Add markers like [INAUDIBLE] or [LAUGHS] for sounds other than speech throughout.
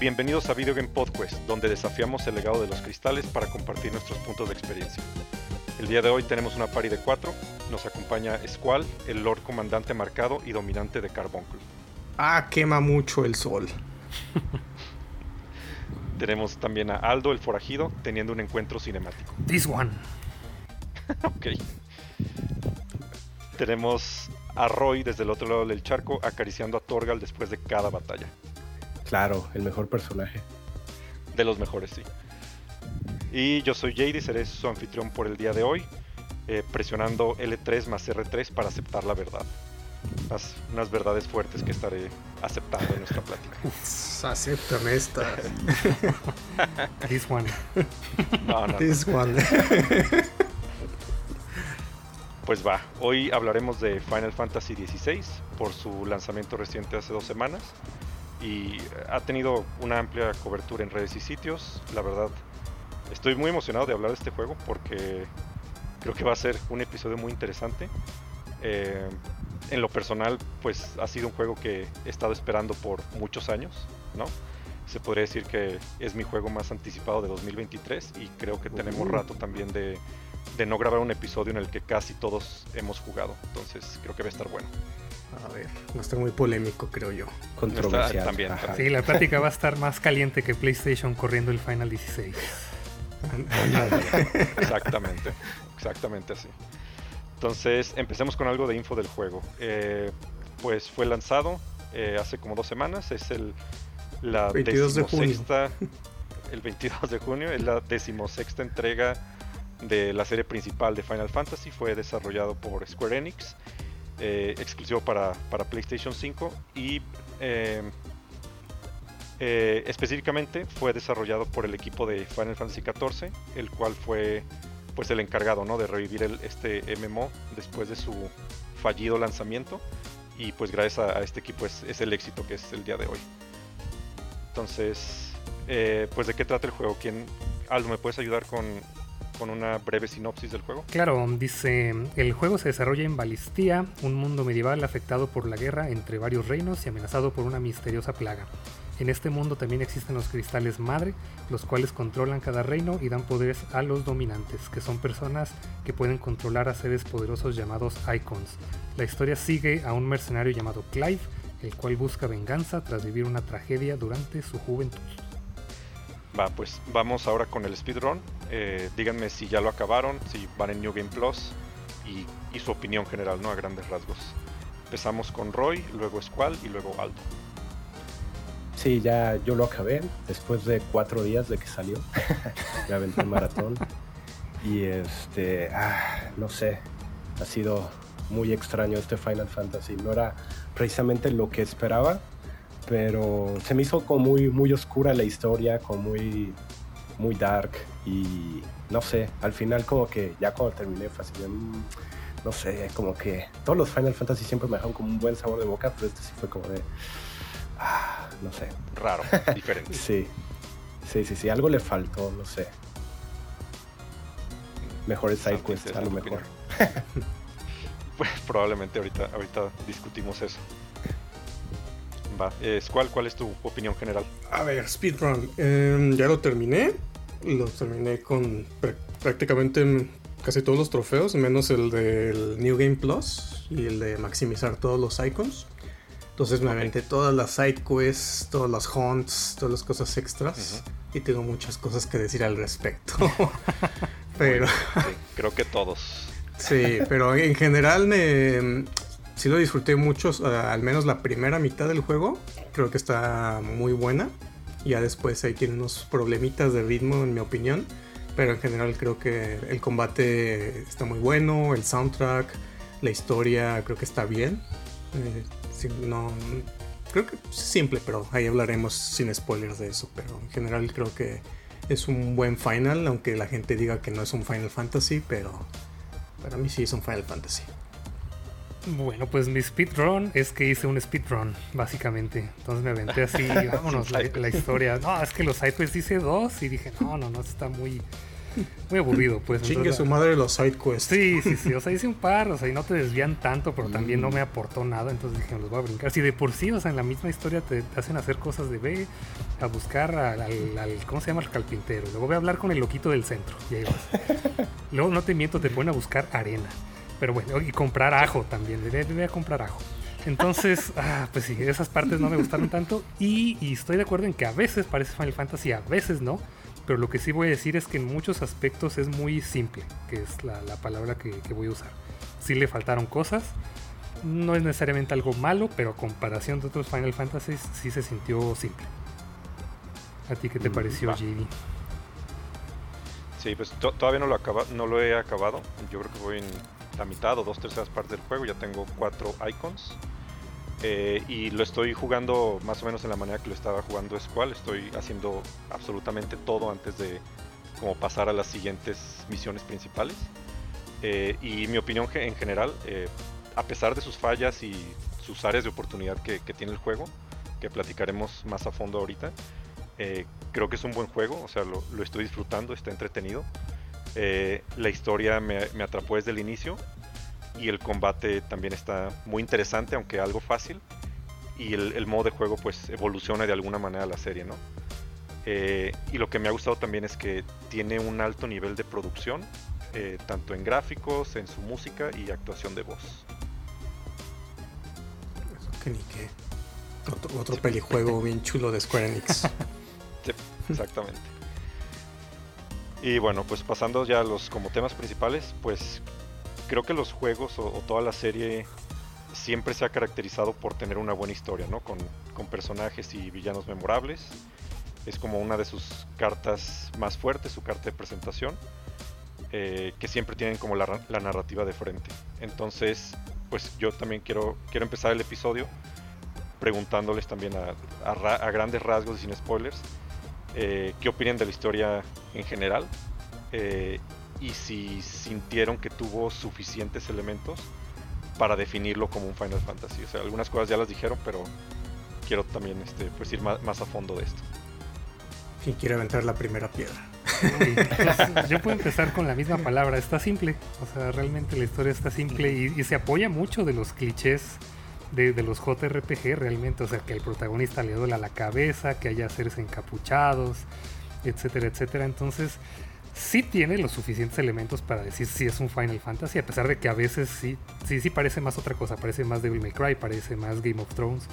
Bienvenidos a Video Game Podcast, donde desafiamos el legado de los cristales para compartir nuestros puntos de experiencia. El día de hoy tenemos una party de cuatro. Nos acompaña Squall, el Lord Comandante marcado y dominante de Carbuncle. Ah, quema mucho el sol. [LAUGHS] tenemos también a Aldo, el forajido, teniendo un encuentro cinemático. This one. [LAUGHS] ok. Tenemos a Roy desde el otro lado del charco acariciando a Torgal después de cada batalla. Claro, el mejor personaje. De los mejores, sí. Y yo soy JD, seré su anfitrión por el día de hoy, eh, presionando L3 más R3 para aceptar la verdad. unas verdades fuertes que estaré aceptando en nuestra plática. [LAUGHS] Aceptan esta. [LAUGHS] This one. No, no. This one. [LAUGHS] Pues va, hoy hablaremos de Final Fantasy XVI por su lanzamiento reciente hace dos semanas y ha tenido una amplia cobertura en redes y sitios. La verdad, estoy muy emocionado de hablar de este juego porque creo que va a ser un episodio muy interesante. Eh, en lo personal, pues ha sido un juego que he estado esperando por muchos años, ¿no? Se podría decir que es mi juego más anticipado de 2023 y creo que tenemos rato también de, de no grabar un episodio en el que casi todos hemos jugado. Entonces creo que va a estar bueno. A ver, va a estar muy polémico, creo yo. Controversial. también, Sí, la plática va a estar más caliente que PlayStation corriendo el Final 16. exactamente, exactamente así. Entonces, empecemos con algo de info del juego. Eh, pues fue lanzado eh, hace como dos semanas. Es el la 22 de junio. el 22 de junio. Es la decimosexta entrega de la serie principal de Final Fantasy. Fue desarrollado por Square Enix eh, exclusivo para, PlayStation 5 y eh, eh, específicamente fue desarrollado por el equipo de Final Fantasy XIV, el cual fue pues el encargado ¿no? de revivir este MMO después de su fallido lanzamiento y pues gracias a, este equipo es, es, el éxito que es el día de hoy. Entonces, pues de qué trata el juego? ¿Quién, Aldo, me puedes ayudar con, con una breve sinopsis del juego? Claro, dice, el juego se desarrolla en Balistía, un mundo medieval afectado por la guerra entre varios reinos y amenazado por una misteriosa plaga. En este mundo también existen los cristales madre, los cuales controlan cada reino y dan poderes a los dominantes, que son personas que pueden controlar a seres poderosos llamados icons. La historia sigue a un mercenario llamado Clive, el cual busca venganza tras vivir una tragedia durante su juventud. Va, pues vamos ahora con el speedrun. Eh, díganme si ya lo acabaron, si van en New Game Plus y, su opinión general, ¿no? A grandes rasgos. Empezamos con Roy, luego Squall y luego Aldo. Sí, ya yo lo acabé después de cuatro días de que salió. [LAUGHS] ya aventé el maratón. Y este, ah, no sé, ha sido muy extraño este Final Fantasy. No era precisamente lo que esperaba, pero se me hizo como muy, muy oscura la historia, como muy, muy dark y no sé, al final como que ya cuando terminé fue así, mm, no sé, como que todos los Final Fantasy siempre me dejaron como un buen sabor de boca, pero este sí fue como de, ah, no sé. Raro, [LAUGHS] diferente. sí, sí, sí, sí, algo le faltó, no sé. Mejores sidequests a lo mejor. [LAUGHS] pues probablemente ahorita, ahorita discutimos eso. Va, eh, ¿cuál, ¿cuál es tu opinión general? A ver, Speedrun. Em, ya lo terminé. Lo terminé con prácticamente casi todos los trofeos, menos el del New Game Plus y el de maximizar todos los icons. Entonces me aventé todas las side quests, todas las hunts, todas las cosas extras. Y tengo muchas cosas que decir al respecto. [LAUGHS] pero. creo que todos. sí, pero en general me sí lo disfruté mucho, al menos la primera mitad del juego. Creo que está muy buena. Ya después ahí tiene unos problemitas de ritmo, en mi opinión. Pero en general creo que el combate está muy bueno, el soundtrack, la historia creo que está bien. Eh, no, creo que simple, pero ahí hablaremos sin spoilers de eso. Pero en general creo que es un buen final, aunque la gente diga que no es un Final Fantasy, pero para mí sí es un Final Fantasy. Bueno, pues mi speedrun es que hice un speedrun, básicamente. Entonces me aventé así, [LAUGHS] vámonos, la, historia. No, es que los sidequests hice dos y dije, no, no, no, está muy, muy aburrido, pues. Chingue su madre los side quests. Sí, sí, sí. O sea, hice un par, o sea, y no te desvían tanto, pero también no me aportó nada. Entonces dije, los voy a brincar. Si de por sí, o sea, en la misma historia te, hacen hacer cosas de ve a buscar al, ¿cómo se llama? El carpintero. Luego voy a hablar con el loquito del centro. Y ahí vas. [LAUGHS] Luego, no te miento, te ponen a buscar arena. Pero bueno, y comprar ajo también. Voy a comprar ajo. Entonces, [LAUGHS] ah, pues sí, esas partes no me gustaron tanto. Y, estoy de acuerdo en que a veces parece Final Fantasy, a veces no. Pero lo que sí voy a decir es que en muchos aspectos es muy simple, que es la, palabra que, voy a usar. Sí le faltaron cosas. No es necesariamente algo malo, pero a comparación de otros Final Fantasy sí se sintió simple. ¿A ti qué te mm, pareció, JD? Sí, pues todavía no lo, acaba no lo he acabado. Yo creo que voy en la mitad o dos terceras partes del juego. Ya tengo cuatro icons. Eh, y lo estoy jugando más o menos en la manera que lo estaba jugando Squall. Estoy haciendo absolutamente todo antes de como pasar a las siguientes misiones principales. Eh, y mi opinión en general, eh, a pesar de sus fallas y sus áreas de oportunidad que, tiene el juego, que platicaremos más a fondo ahorita, creo que es un buen juego, o sea, lo, lo estoy disfrutando, está entretenido. Eh, la historia me, atrapó desde el inicio y el combate también está muy interesante, aunque algo fácil. Y el, modo de juego pues evoluciona de alguna manera la serie, ¿no? Eh, y lo que me ha gustado también es que tiene un alto nivel de producción, eh, tanto en gráficos, en su música y actuación de voz. Eso que ni qué. Otro, otro pelijuego bien chulo de Square Enix. [LAUGHS] sí, exactamente. Y bueno, pues pasando ya a los como temas principales, pues creo que los juegos o, toda la serie siempre se ha caracterizado por tener una buena historia, ¿no? Con, personajes y villanos memorables. Es como una de sus cartas más fuertes, su carta de presentación, eh, que siempre tienen como la, narrativa de frente. Entonces, pues yo también quiero, quiero empezar el episodio preguntándoles también a, a grandes rasgos y sin spoilers eh, qué opinan de la historia en general eh, y si sintieron que tuvo suficientes elementos para definirlo como un Final Fantasy. O sea, algunas cosas ya las dijeron, pero quiero también este, pues ir más, a fondo de esto. ¿Quién quiere aventar la primera piedra? Pues, yo puedo empezar con la misma palabra, está simple. O sea, realmente la historia está simple y se apoya mucho de los clichés de, los JRPG realmente, o sea, que el protagonista le duele la cabeza, que haya seres encapuchados, etcétera, etcétera. Entonces, sí tiene los suficientes elementos para decir si es un Final Fantasy, a pesar de que a veces sí, sí, sí parece más otra cosa, parece más Devil May Cry, parece más Game of Thrones,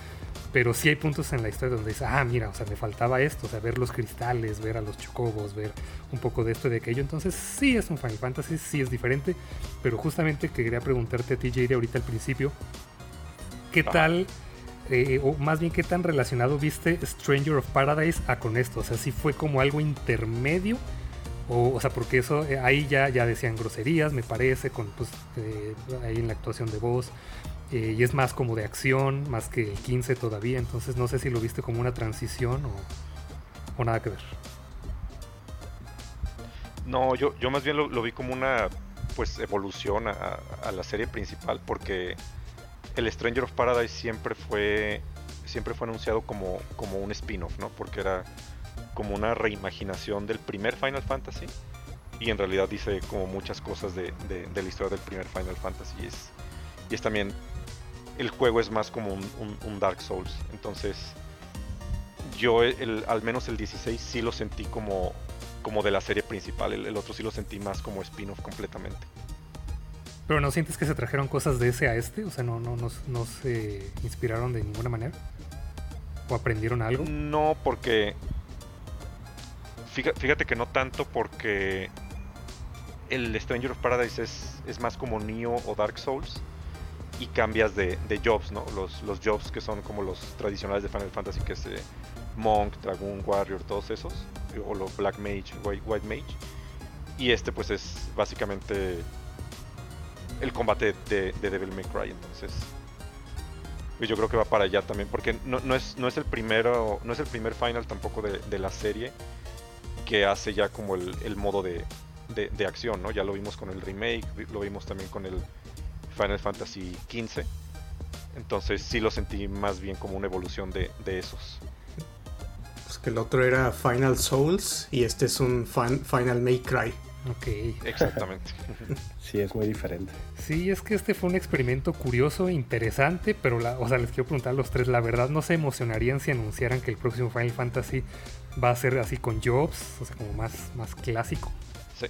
pero sí hay puntos en la historia donde dice, ah, mira, o sea, me faltaba esto, o sea, ver los cristales, ver a los chocobos, ver un poco de esto y de aquello, entonces sí es un Final Fantasy, sí es diferente, pero justamente quería preguntarte a ti, JD, ahorita al principio, ¿qué tal, eh, o más bien qué tan relacionado viste Stranger of Paradise a con esto? O sea, si fue como algo intermedio, o, o sea, porque eso, eh, ahí ya, ya decían groserías, me parece, con pues, eh, ahí en la actuación de voz. y es más como de acción, más que el 15 todavía, entonces no sé si lo viste como una transición o, nada que ver. No, yo, yo más bien lo, vi como una pues evolución a, a, la serie principal porque el Stranger of Paradise siempre fue siempre fue anunciado como, como un spin-off, ¿no? Porque era como una reimaginación del primer Final Fantasy y en realidad dice como muchas cosas de, la historia del primer Final Fantasy y es, y es también el juego es más como un, Dark Souls entonces yo el, al menos el 16 sí lo sentí como, como de la serie principal el otro sí lo sentí más como spin-off completamente pero no sientes que se trajeron cosas de ese a este, o sea, no, no, no, se inspiraron de ninguna manera. ¿O aprendieron algo? No, porque. Fíjate que no tanto porque el Stranger of Paradise es, es más como Neo o Dark Souls y cambias de, jobs, ¿no? Los, los jobs que son como los tradicionales de Final Fantasy, que es eh, Monk, Dragon, Warrior, todos esos, o los Black Mage, White, White Mage. Y este pues es básicamente el combate de, Devil May Cry, entonces pues yo creo que va para allá también, porque no, es, el primero, no es el primer final tampoco de, la serie que hace ya como el, modo de, acción, ¿no? Ya lo vimos con el remake, lo vimos también con el Final Fantasy XV. Entonces sí lo sentí más bien como una evolución de, esos. Pues que el otro era Final Souls y este es un Final May Cry. Ok. Exactamente. [LAUGHS] sí, es muy diferente. Sí, es que este fue un experimento curioso, interesante, pero la, o sea, les quiero preguntar a los tres, la verdad no se emocionarían si anunciaran que el próximo Final Fantasy va a ser así con Jobs, o sea, como más, más clásico. Sí.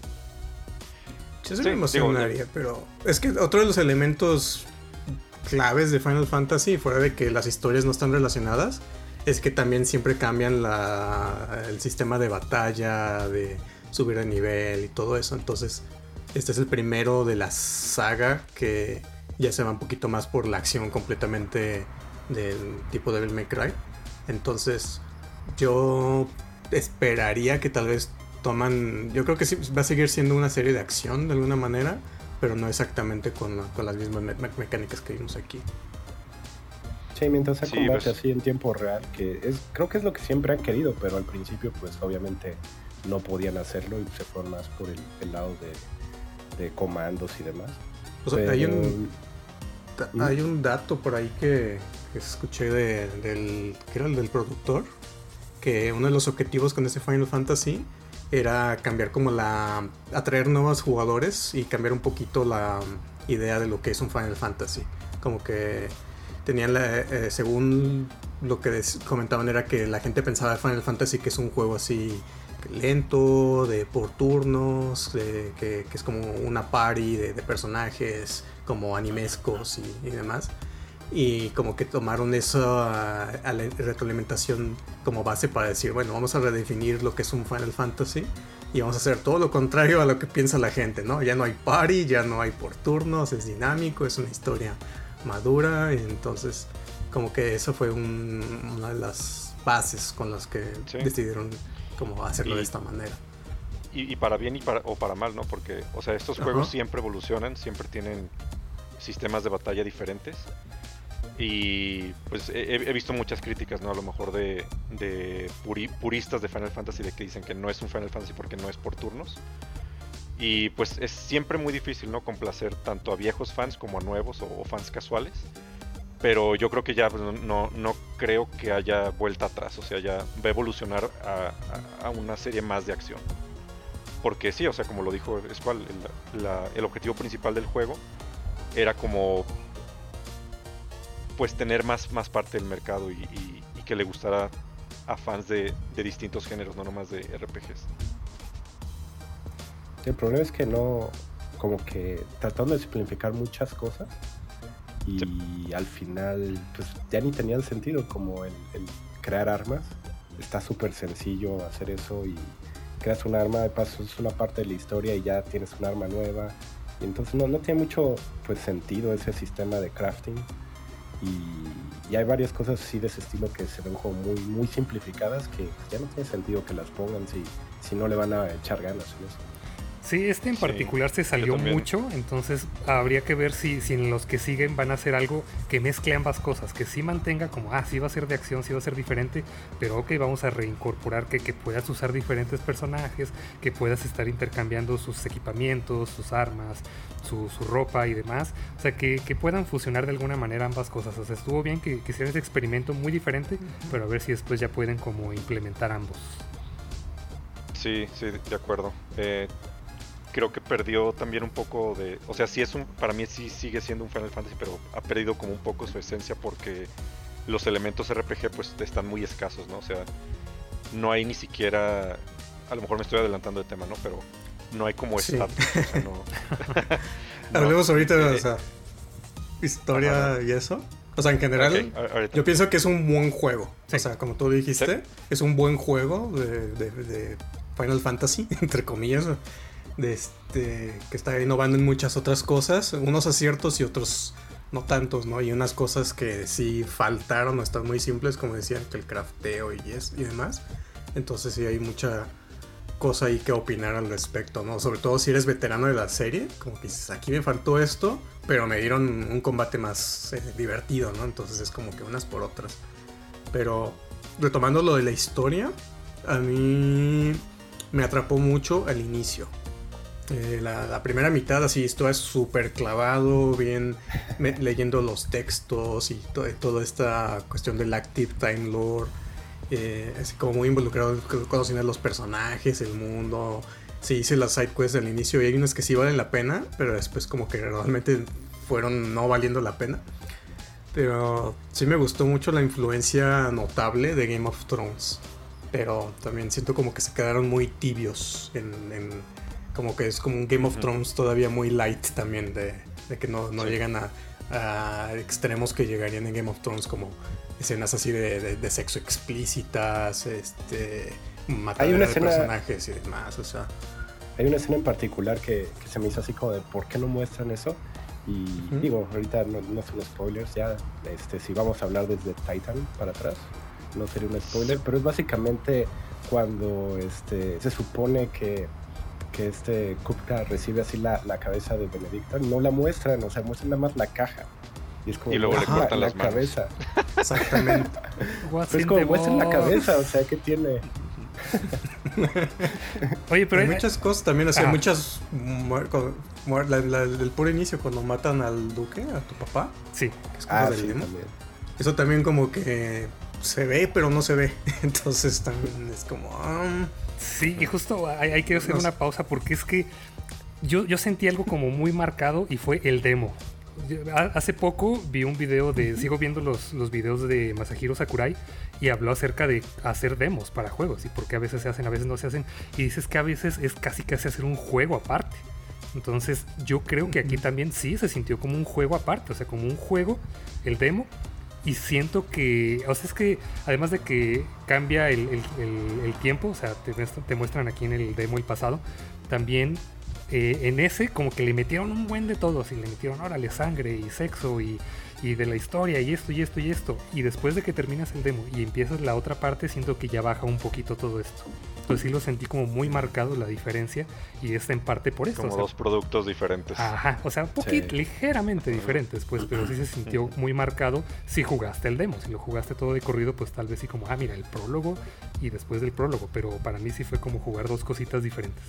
Yo se me emocionaría, pero es que otro de los elementos claves de Final Fantasy, fuera de que las historias no están relacionadas, es que también siempre cambian la, el sistema de batalla, de subir de nivel y todo eso. Entonces, este es el primero de la saga que ya se va un poquito más por la acción completamente del tipo Devil May Cry. Entonces, yo esperaría que tal vez toman. Yo creo que sí va a seguir siendo una serie de acción de alguna manera, pero no exactamente con, con las mismas mecánicas que vimos aquí. Sí, mientras se combate pues. así en tiempo real, que es, creo que es lo que siempre han querido, pero al principio pues obviamente no podían hacerlo y se fueron más por el, lado de, comandos y demás. O sea, hay un ¿Mm? hay un dato por ahí que, escuché del que era el del productor que uno de los objetivos con ese Final Fantasy era cambiar como la atraer nuevos jugadores y cambiar un poquito la idea de lo que es un Final Fantasy como que tenían la, eh, según lo que comentaban era que la gente pensaba de Final Fantasy que es un juego así lento, de por turnos, que, es como una party de, personajes como animescos y, demás. Y como que tomaron eso a, la retroalimentación como base para decir, bueno, vamos a redefinir lo que es un Final Fantasy y vamos a hacer todo lo contrario a lo que piensa la gente, ¿no? Ya no hay party, ya no hay por turnos, es dinámico, es una historia madura, y entonces como que eso fue una de las bases con las que decidieron como hacerlo de esta manera. Y, para bien y para, o para mal, ¿no? Porque, o sea, estos juegos siempre evolucionan, siempre tienen sistemas de batalla diferentes. Y pues he, visto muchas críticas, ¿no? A lo mejor de, de puristas de Final Fantasy de que dicen que no es un Final Fantasy porque no es por turnos. Y pues es siempre muy difícil, ¿no? Complacer tanto a viejos fans como a nuevos o, fans casuales. Pero yo creo que ya pues, no, no, creo que haya vuelta atrás. O sea, ya va a evolucionar a, una serie más de acción. Porque sí, o sea, como lo dijo Squall, el, el objetivo principal del juego era como pues tener más, más parte del mercado y, y que le gustara a fans de, de distintos géneros, no nomás de RPGs. El problema es que no, como que tratando de simplificar muchas cosas y al final pues ya ni tenían sentido como el, crear armas. Está súper sencillo hacer eso y creas un arma, de paso es una parte de la historia y ya tienes un arma nueva. Y entonces no, no tiene mucho pues sentido ese sistema de crafting. Y, y, hay varias cosas así de ese estilo que se ven como muy, muy simplificadas que ya no tiene sentido que las pongan si, si no le van a echar ganas en eso. Sí, este en particular se salió mucho, entonces habría que ver si, si en los que siguen van a hacer algo que mezcle ambas cosas, que sí mantenga como, ah, sí va a ser de acción, sí va a ser diferente, pero ok, vamos a reincorporar que, que puedas usar diferentes personajes, que puedas estar intercambiando sus equipamientos, sus armas, su, ropa y demás, o sea, que, que, puedan fusionar de alguna manera ambas cosas, o sea, estuvo bien que, que hicieran ese experimento muy diferente, pero a ver si después ya pueden como implementar ambos. Sí, sí, de acuerdo. Eh, creo que perdió también un poco de, o sea, sí es un, para mí sí sigue siendo un Final Fantasy, pero ha perdido como un poco su esencia porque los elementos RPG pues están muy escasos, ¿no? O sea, no hay ni siquiera, a lo mejor me estoy adelantando de tema, ¿no? Pero no hay como sí. O sea, no, [LAUGHS] Hablemos ahorita de eh, historia y eso. O sea, en general, yo pienso que es un buen juego. O sea, como tú dijiste, es un buen juego de, de Final Fantasy, [LAUGHS] entre comillas de este, que está innovando en muchas otras cosas, unos aciertos y otros no tantos, ¿no? Y unas cosas que sí faltaron o están muy simples, como decían, que el crafteo y, y demás. Entonces sí hay mucha cosa ahí que opinar al respecto, ¿no? Sobre todo si eres veterano de la serie, como que dices, aquí me faltó esto, pero me dieron un combate más eh, divertido, ¿no? Entonces es como que unas por otras. Pero retomando lo de la historia, a mí me atrapó mucho al inicio. Eh, la, primera mitad así, esto es súper clavado, bien leyendo los textos y toda esta cuestión del Active Time Lore. Eh, así como muy involucrado conociendo los personajes, el mundo. sí hice las side quests al inicio y hay unas que sí valen la pena, pero después como que realmente fueron no valiendo la pena. Pero sí me gustó mucho la influencia notable de Game of Thrones. Pero también siento como que se quedaron muy tibios en, como que es como un Game of Thrones todavía muy light también de, que no, llegan a, extremos que llegarían en Game of Thrones como escenas así de, sexo explícitas, este matar a personajes y demás, o sea. Hay una escena en particular que, se me hizo así como de ¿por qué no muestran eso? Y digo, ahorita no, son spoilers, ya este, si vamos a hablar desde Titan para atrás, no sería un spoiler, pero es básicamente cuando este, se supone que, que este Kupka recibe así la, la, cabeza de Benedicta, no la muestran, o sea, muestran nada más la caja. Y es como, y luego le cortan la, las cabeza. [LAUGHS] Exactamente. es como muestran la cabeza, o sea, que tiene [LAUGHS] Oye, pero hay muchas cosas también, o sea, muchas. el puro inicio, cuando matan al duque, a tu papá. Sí. ah, Eso también, como que se ve, pero no se ve. [LAUGHS] Entonces también es como. Um, sí, y justo hay, que hacer una pausa porque es que yo, yo sentí algo como muy marcado y fue el demo. Hace poco vi un video de. Sigo viendo los, los videos de Masahiro Sakurai y habló acerca de hacer demos para juegos y por qué a veces se hacen, a veces no se hacen. Y dices que a veces es casi casi hacer un juego aparte. Entonces yo creo que aquí también sí se sintió como un juego aparte, o sea, como un juego, el demo. Y siento que, o sea, es que además de que cambia el, tiempo, o sea, te, te, muestran aquí en el demo el pasado, también eh, en ese como que le metieron un buen de todo, así le metieron, órale, sangre y sexo y y de la historia y esto y esto y esto. Y después de que terminas el demo y empiezas la otra parte, siento que ya baja un poquito todo esto. Entonces sí lo sentí como muy marcado la diferencia y es en parte por eso. Como dos productos diferentes. Ajá, o sea, un poquito, ligeramente diferentes, pues, pero sí se sintió muy marcado si jugaste el demo. Si lo jugaste todo de corrido, pues tal vez sí como, ah, mira, el prólogo y después del prólogo. Pero para mí sí fue como jugar dos cositas diferentes.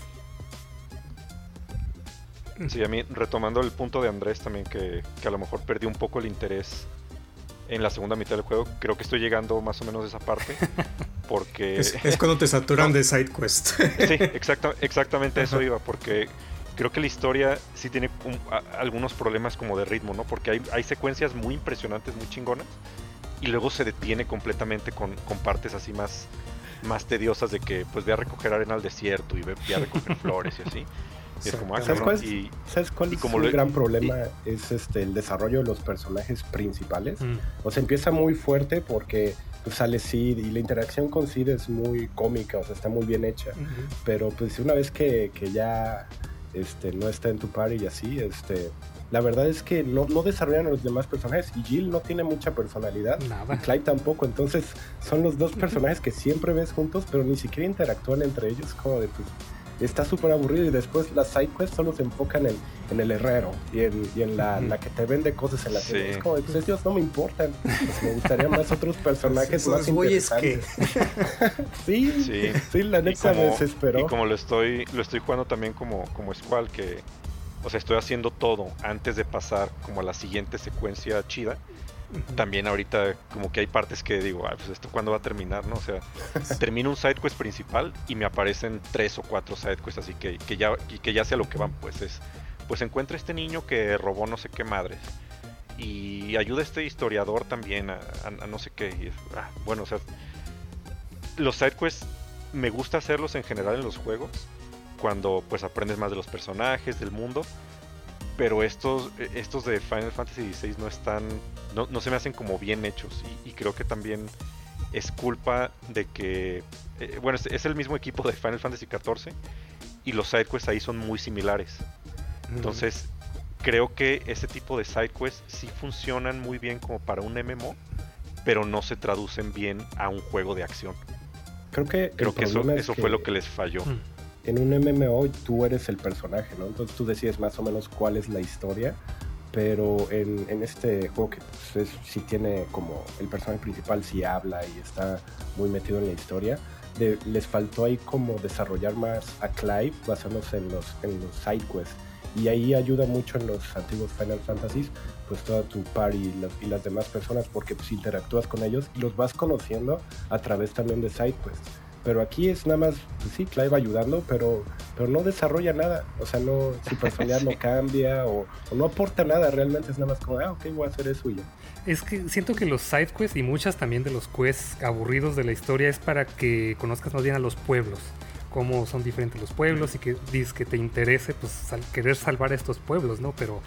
Sí, a mí, retomando el punto de Andrés también, que, a lo mejor perdí un poco el interés en la segunda mitad del juego. Creo que estoy llegando más o menos a esa parte. [LAUGHS] Porque. Es, cuando te saturan [LAUGHS] de side quest. sí, exacta, exactamente eso iba. Porque creo que la historia sí tiene algunos problemas como de ritmo, ¿no? Porque hay, hay, secuencias muy impresionantes, muy chingonas. Y luego se detiene completamente con, con partes así más, más tediosas de que pues voy a recoger arena al desierto y voy a recoger [LAUGHS] flores y así. Ah, ¿Sabes, cuál, es el gran problema? es este el desarrollo de los personajes principales. Mm. O sea, empieza muy fuerte porque pues, sale Sid y la interacción con Sid es muy cómica, o sea, está muy bien hecha. Pero pues una vez que, ya este, no está en tu party y así, este, la verdad es que no, no, desarrollan a los demás personajes y Jill no tiene mucha personalidad y Clyde tampoco, entonces son los dos personajes que siempre ves juntos pero ni siquiera interactúan entre ellos como de pues está súper aburrido y después las sidequests solo se enfocan en, en el herrero y en, y en la, la, que te vende cosas en la tienda. Es como, pues ellos no me importan. Pues, me gustaría más otros personajes más interesantes. [LAUGHS] sí, sí, sí, la neta me desesperó. Y como lo estoy, lo estoy jugando también como, como Squall, que o sea, estoy haciendo todo antes de pasar como a la siguiente secuencia chida también ahorita como que hay partes que digo, pues esto cuándo va a terminar, ¿no? O sea, [LAUGHS] termino un side quest principal y me aparecen tres o cuatro side quests, así que, que ya que ya sea lo que van, pues es pues encuentra este niño que robó no sé qué madres y ayuda a este historiador también a, no sé qué. Ah, bueno, o sea, los side quests me gusta hacerlos en general en los juegos cuando pues aprendes más de los personajes, del mundo pero estos, estos de Final Fantasy XVI no están, no, no se me hacen como bien hechos y, creo que también es culpa de que, eh, bueno, es, el mismo equipo de Final Fantasy XIV y los sidequests ahí son muy similares. Entonces, creo que ese tipo de sidequests sí funcionan muy bien como para un MMO, pero no se traducen bien a un juego de acción. Creo que, creo que eso, eso fue lo que les falló. Mm en un MMO tú eres el personaje, ¿no? Entonces tú decides más o menos cuál es la historia, pero en, este juego que pues, sí tiene como el personaje principal sí habla y está muy metido en la historia, les faltó ahí como desarrollar más a Clive basándose en los, en los side quests. Y ahí ayuda mucho en los antiguos Final Fantasies, pues toda tu party y las, y las demás personas, porque pues interactúas con ellos y los vas conociendo a través también de side quests Pero aquí es nada más, pues sí, Clive ayudando, pero, pero no desarrolla nada. O sea, no, su personalidad no [LAUGHS] cambia o, no aporta nada. Realmente es nada más como, ah, ok, voy a hacer eso y ya. Es que siento que los side quests y muchas también de los quests aburridos de la historia es para que conozcas más bien a los pueblos cómo son diferentes los pueblos y que dices que te interese pues querer salvar a estos pueblos, ¿no? Pero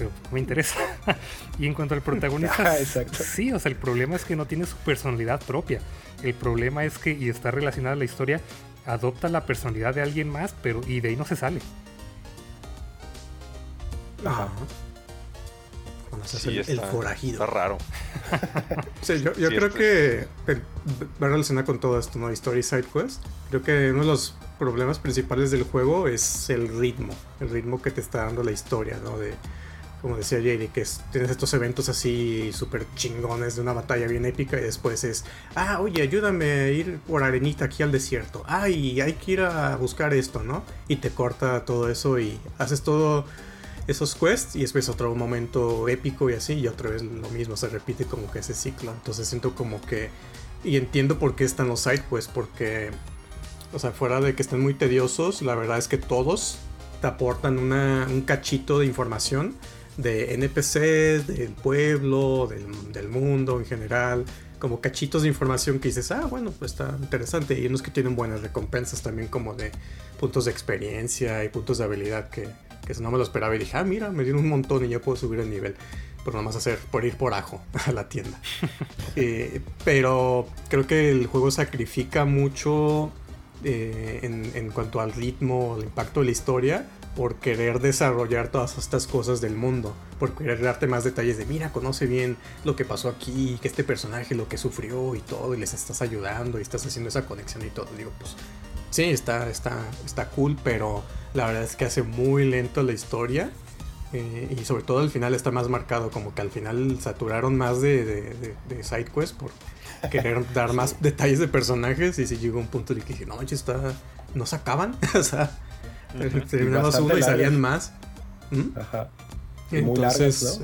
pero me interesa. [LAUGHS] y en cuanto al protagonista, [LAUGHS] sí, o sea, el problema es que no tiene su personalidad propia. El problema es que, y está relacionada a la historia, adopta la personalidad de alguien más, pero y de ahí no se sale. Ajá. sí, el, forajido. Está raro. [LAUGHS] sí, yo, creo que va relacionado con todo esto, ¿no? Story Side Quest. Creo que uno de los problemas principales del juego es el ritmo. El ritmo que te está dando la historia, ¿no? De como decía JD, que tienes estos eventos así súper chingones de una batalla bien épica y después es, ah, oye, ayúdame a ir por arenita aquí al desierto. Ay, hay que ir a buscar esto, ¿no? Y te corta todo eso y haces todo esos quests y después otro momento épico y así y otra vez lo mismo, se repite como que ese ciclo. Entonces siento como que... Y entiendo por qué están los side quests, porque... O sea, fuera de que estén muy tediosos, la verdad es que todos te aportan un cachito de información de NPCs, del pueblo, del, mundo en general, como cachitos de información que dices, ah, bueno, pues está interesante. Y unos que tienen buenas recompensas también, como de puntos de experiencia y puntos de habilidad que, que no me lo esperaba. Y dije, ah, mira, me dieron un montón y ya puedo subir el nivel. Por nada más hacer, por ir por ajo [LAUGHS] a la tienda. [LAUGHS] Eh, pero creo que el juego sacrifica mucho eh, en, en cuanto al ritmo, el impacto de la historia por querer desarrollar todas estas cosas del mundo, por querer darte más detalles de, mira, conoce bien lo que pasó aquí, que este personaje lo que sufrió y todo, y les estás ayudando y estás haciendo esa conexión y todo. Digo, pues sí, está, está, está cool, pero la verdad es que hace muy lento la historia. Eh, y sobre todo al final está más marcado, como que al final saturaron más de, de, de, side quest por querer [LAUGHS] dar más detalles de personajes. Y si llegó un punto de que dije, no, está, no se acaban. [LAUGHS] o sea, Terminabas uno y salían más. ¿Mm? Ajá. Entonces,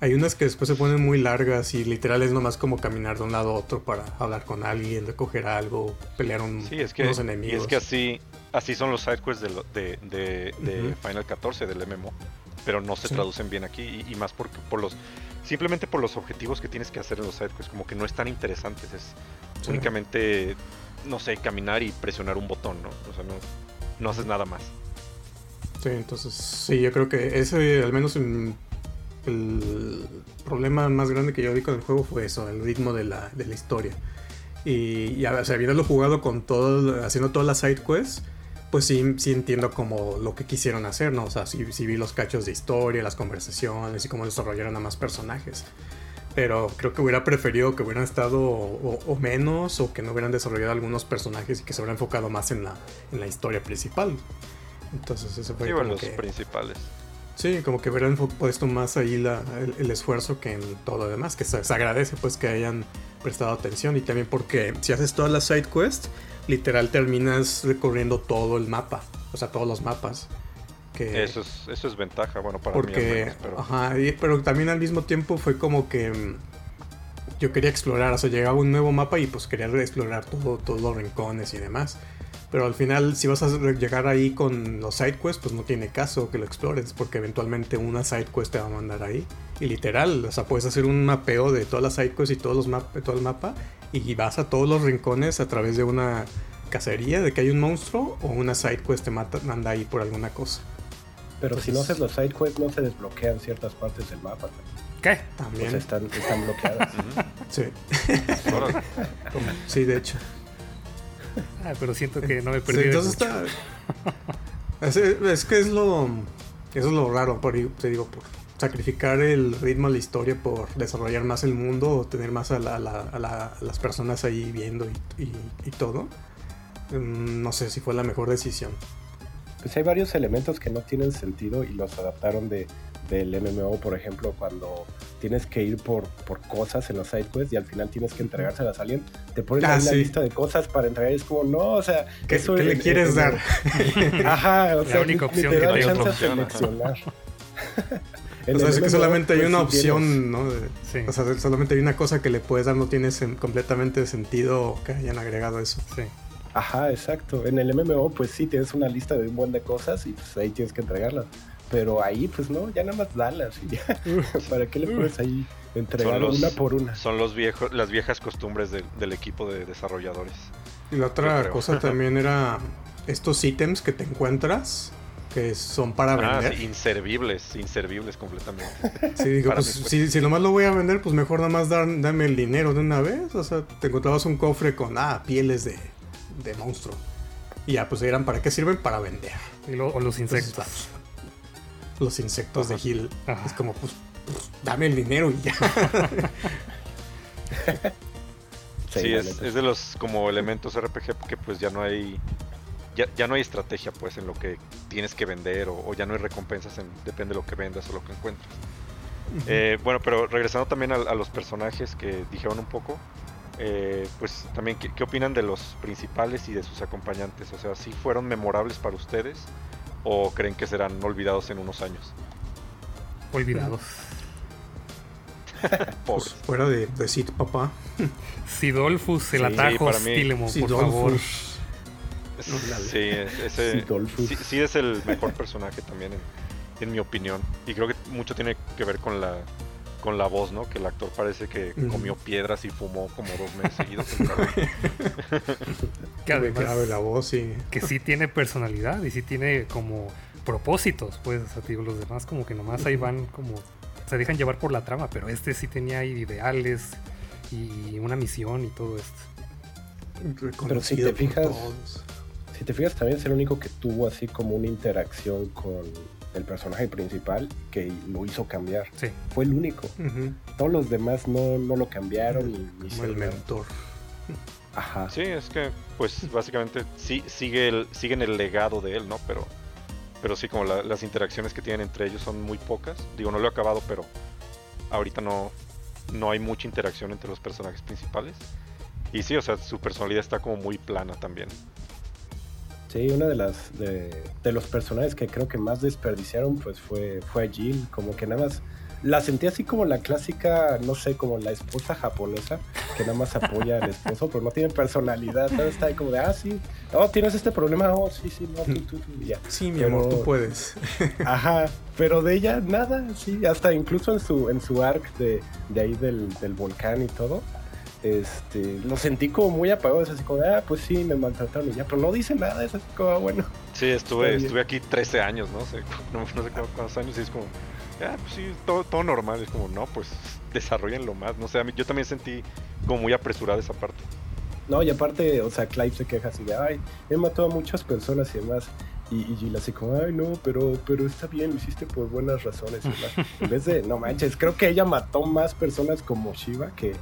hay unas que después se ponen muy largas y literal es nomás como caminar de un lado a otro para hablar con alguien, recoger algo, pelear un, sí, es que, unos enemigos. Y es que así, así son los sidequests de, de, de, Final 14 del MMO, pero no se traducen bien aquí y, más porque por los simplemente por los objetivos que tienes que hacer en los sidequests, como que no es tan interesantes, es únicamente no sé, caminar y presionar un botón, ¿no? O sea, no no haces nada más. Sí, entonces, sí, yo creo que ese, al menos el problema más grande que yo vi con el juego fue eso, el ritmo de la, de la historia. Y, y o sea, habiéndolo jugado con todo, haciendo todas las side quests, pues sí, sí entiendo como lo que quisieron hacer, ¿no? O sea, sí, sí vi los cachos de historia, las conversaciones y cómo desarrollaron a más personajes pero creo que hubiera preferido que hubieran estado o, menos o que no hubieran desarrollado algunos personajes y que se hubieran enfocado más en la, en la historia principal. Entonces eso fue... Sí, los principales. Sí, como que hubieran puesto más ahí la, el, esfuerzo que en todo lo demás, que se, agradece pues que hayan prestado atención y también porque si haces todas las side quests, literal terminas recorriendo todo el mapa, o sea, todos los mapas eso es, eso es ventaja, bueno, para mí pero... Ajá, pero también al mismo tiempo fue como que mm, yo quería explorar, o sea, llegaba un nuevo mapa y pues quería explorar todo, todos los rincones y demás. Pero al final, si vas a llegar ahí con los side quests, pues no tiene caso que lo explores, porque eventualmente una side quest te va a mandar ahí. Y literal, o sea, puedes hacer un mapeo de todas las side quests y todos los todo el mapa, y vas a todos los rincones a través de una cacería de que hay un monstruo o una side quest te manda ahí por alguna cosa. Pero si no haces los side quests, no se desbloquean ciertas partes del mapa. ¿Qué? También. están, están bloqueadas. [LAUGHS] sí. sí, de hecho. Ah, pero siento que no me perdí. Sí, entonces está. Es, que es lo. Eso es lo raro, por, te digo, por sacrificar el ritmo de la historia por desarrollar más el mundo o tener más a, las personas ahí viendo y todo. Mm, no sé si fue la mejor decisión pues hay varios elementos que no tienen sentido y los adaptaron de, del MMO, por ejemplo, cuando tienes que ir por, por cosas en los sidequests y al final tienes que entregárselas a alguien, te ponen ah, la lista de cosas para entregar y es como, no, o sea, ¿qué, eso, le quieres dar? [LAUGHS] Ajá, o sea, la única opción que te chance de seleccionar. [LAUGHS] o sea, es que solamente hay una opción, ¿no? Sí. O sea, solamente hay una cosa que le puedes dar, no tiene completamente sentido que hayan agregado eso. Sí. Ajá, exacto. En el MMO, pues sí, tienes una lista de un buen de cosas y pues ahí tienes que entregarlas. Pero ahí, pues no, ya nada más dalas y ya. [LAUGHS] ¿Para qué le puedes ahí entregar una por una? Son los viejos, las viejas costumbres del, equipo de desarrolladores. Y la otra cosa también era estos ítems que te encuentras que son para ah, vender. inservibles, inservibles completamente. [LAUGHS] Sí, digo, pues si, si, nomás lo voy a vender, pues mejor nada más dame el dinero de una vez. O sea, te encontrabas un cofre con, ah, pieles de, de monstruo. Y ya, pues eran, ¿para qué sirven? Para vender. o los insectos. los insectos de Gil. Es como, pues, pues, dame el dinero y ya. [LAUGHS] sí, es, es, de los como elementos RPG que pues ya no hay ya, no hay estrategia pues en lo que tienes que vender o, ya no hay recompensas en, depende de lo que vendas o lo que encuentres. Eh, bueno, pero regresando también a, los personajes que dijeron un poco, eh, pues también ¿qué, opinan de los principales y de sus acompañantes? O sea, ¿sí fueron memorables para ustedes o creen que serán olvidados en unos años? Olvidados. [LAUGHS] pues fuera de, de Sid, papá. Sidolfus, el atajo, por favor. Sí, ese, sí, es el mejor personaje también, en, mi opinión. Y creo que mucho tiene que ver con la con la voz, ¿no? Que el actor parece que comió piedras y fumó como dos meses seguidos. [LAUGHS] que además, la voz, sí. Que sí tiene personalidad y sí tiene como propósitos, pues. O los demás como que nomás ahí van como... Se dejan llevar por la trama, pero este sí tenía ideales y una misión y todo esto. Pero si te fijas, si te fijas, también es el único que tuvo así como una interacción con el personaje principal que lo hizo cambiar. Sí. Fue el único. Todos los demás no, lo cambiaron. y, como el mentor. Ajá. Sí, es que, pues básicamente sí, sigue el, siguen el legado de él, ¿no? Pero, pero sí, como las interacciones que tienen entre ellos son muy pocas. Digo, no lo he acabado, pero ahorita no, no hay mucha interacción entre los personajes principales. Y sí, o sea, su personalidad está como muy plana también. Sí, una de las de, los personajes que creo que más desperdiciaron pues fue fue Jill, como que nada más la sentí así como la clásica, no sé, como la esposa japonesa que nada más apoya al esposo, pero no tiene personalidad. Está ahí como de, ah, sí, oh, tienes este problema, oh, sí, sí, no, tú, tú, ya. Sí, mi amor, tú puedes. [LAUGHS] Ajá, pero de ella nada, sí, hasta incluso en su, en su arc de, de ahí del, del volcán y todo, este, lo sentí como muy apagado, es así como, ah, pues sí, me maltrataron y ya, pero no dice nada, es así como, ah, bueno. Sí, estuve, estuve aquí 13 años, ¿no? sé, [LAUGHS] no, sé cuántos años, y es como, ah, pues sí, todo, todo normal, es como, no, pues desarrollenlo más, no sé, yo también sentí como muy apresurada esa parte. No, y aparte, o sea, Clive se queja así de, ay, he matado a muchas personas y demás. Y, y Jill así como, ay, no, pero, pero está bien, lo hiciste por buenas razones. Y demás. en vez de, no manches, creo que ella mató más personas como Shiva que,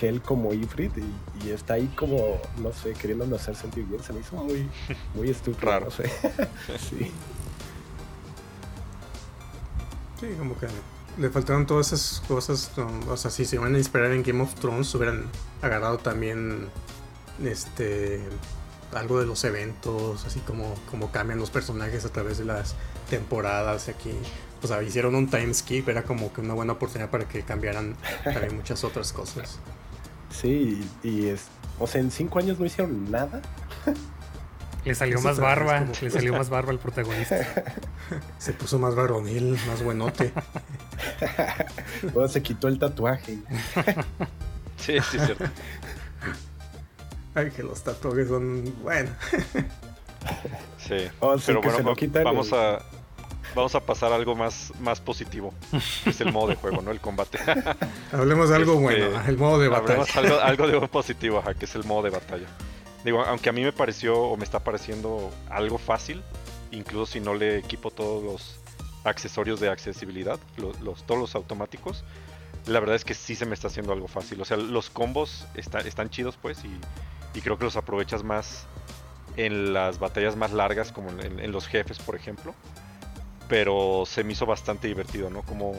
que él como Ifrit y, está ahí como, no sé, queriéndome hacer sentir bien. Se me hizo muy, [LAUGHS] muy estúpido, no sé. [LAUGHS] sí. Sí, como que le faltaron todas esas cosas. O sea, si se van a inspirar en Game of Thrones, hubieran agarrado también este algo de los eventos, así como, como cambian los personajes a través de las temporadas. Aquí, o sea, hicieron un time skip, era como que una buena oportunidad para que cambiaran también [LAUGHS] muchas otras cosas. Sí, y, es. O sea, en cinco años no hicieron nada. [LAUGHS] Le salió más barba, le salió más barba al protagonista. [LAUGHS] Se puso más varonil, más buenote. [LAUGHS] o se quitó el tatuaje. Sí, sí, es cierto. Ay, que los tatuajes son. Bueno. Sí. Oh, pero bueno, vamos a vamos a pasar a algo más, más positivo. es el modo de juego, ¿no? El combate. [LAUGHS] hablemos de algo este, bueno, el modo de batalla. [LAUGHS] Hablemos algo, de positivo, ajá, que es el modo de batalla. Digo, aunque a mí me pareció o me está pareciendo algo fácil, incluso si no le equipo todos los accesorios de accesibilidad, los, todos los automáticos, la verdad es que sí se me está haciendo algo fácil. O sea, los combos están chidos, pues, y, y, creo que los aprovechas más en las batallas más largas, como en los jefes, por ejemplo pero se me hizo bastante divertido, ¿no? Como,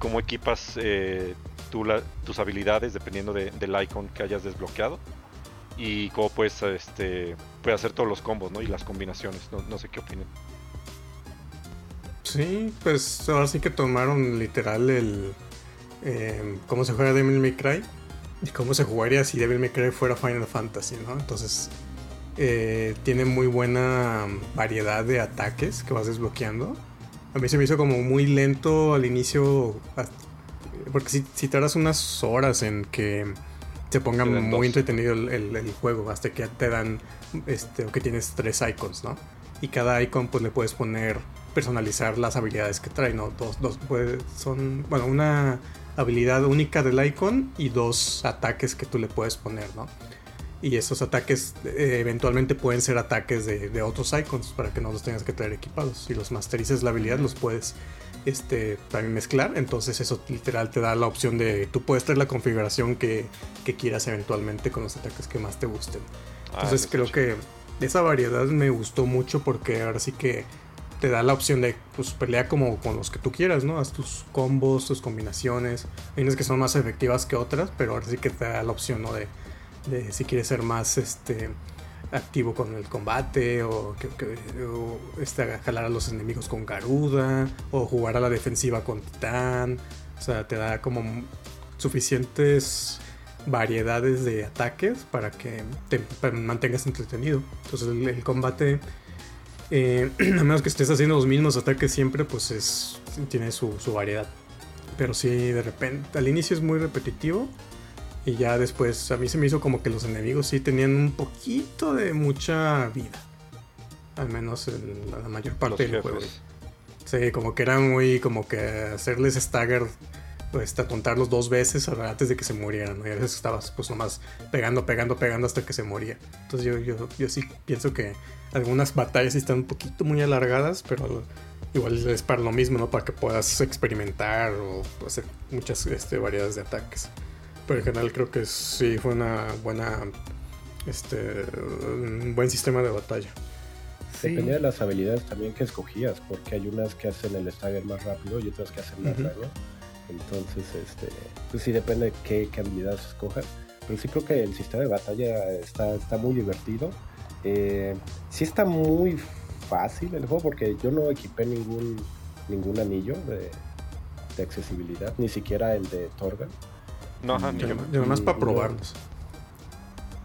como equipas eh, tus habilidades dependiendo del icon que hayas desbloqueado y cómo puedes, este, puedes hacer todos los combos, ¿no? Y las combinaciones, no, sé qué opinan. Sí, pues ahora sí que tomaron literal el eh, cómo se juega Devil May Cry y cómo se jugaría si Devil May Cry fuera Final Fantasy, ¿no? Entonces eh, tiene muy buena variedad de ataques que vas desbloqueando. A mí se me hizo como muy lento al inicio, porque si, si tardas unas horas en que se ponga muy entretenido el, juego, hasta que te dan, este, que tienes tres icons, ¿no? Y cada icon pues le puedes poner, personalizar las habilidades que trae, ¿no? Dos, dos, pues, son, bueno, una habilidad única del icon y dos ataques que tú le puedes poner, ¿no? Y esos ataques eh, eventualmente pueden ser ataques de, otros icons para que no los tengas que traer equipados. Si los masterices la habilidad, los puedes este, también mezclar. Entonces eso literal te da la opción de tú puedes traer la configuración que, quieras eventualmente con los ataques que más te gusten. Ah, Entonces creo que esa variedad me gustó mucho porque ahora sí que te da la opción de pues pelea como con los que tú quieras, ¿no? Haz tus combos, tus combinaciones. Hay unas que son más efectivas que otras, pero ahora sí que te da la opción, ¿no? De, de si quieres ser más este activo con el combate o, que, este, jalar a los enemigos con Garuda o jugar a la defensiva con Titán. O sea, te da como suficientes variedades de ataques para que te mantengas entretenido. Entonces el, combate, eh, [CLEARS THROAT] a menos que estés haciendo los mismos ataques siempre, pues es, tiene su, su variedad. Pero si de repente, al inicio es muy repetitivo y ya después a mí se me hizo como que los enemigos sí tenían un poquito de mucha vida. Al menos en la mayor parte del juego. Sí, como que era muy como que hacerles stagger, pues atontarlos dos veces antes de que se murieran. Y a veces estabas pues nomás pegando, pegando, pegando hasta que se moría. Entonces yo, yo, yo sí pienso que algunas batallas están un poquito muy alargadas, pero igual es para lo mismo, ¿no? Para que puedas experimentar o hacer muchas este, variedades de ataques. Pero en general creo que sí fue una buena. Este. Un buen sistema de batalla. Dependía de las habilidades también que escogías, porque hay unas que hacen el stagger más rápido y otras que hacen más daño. Entonces, este, pues sí depende de qué, qué habilidades escojas. Pero sí creo que el sistema de batalla está, está muy divertido. Eh, sí está muy fácil el juego porque yo no equipé ningún, ningún anillo de, de accesibilidad, ni siquiera el de Torgal. No, ajá, yo, yo nomás para probarlos.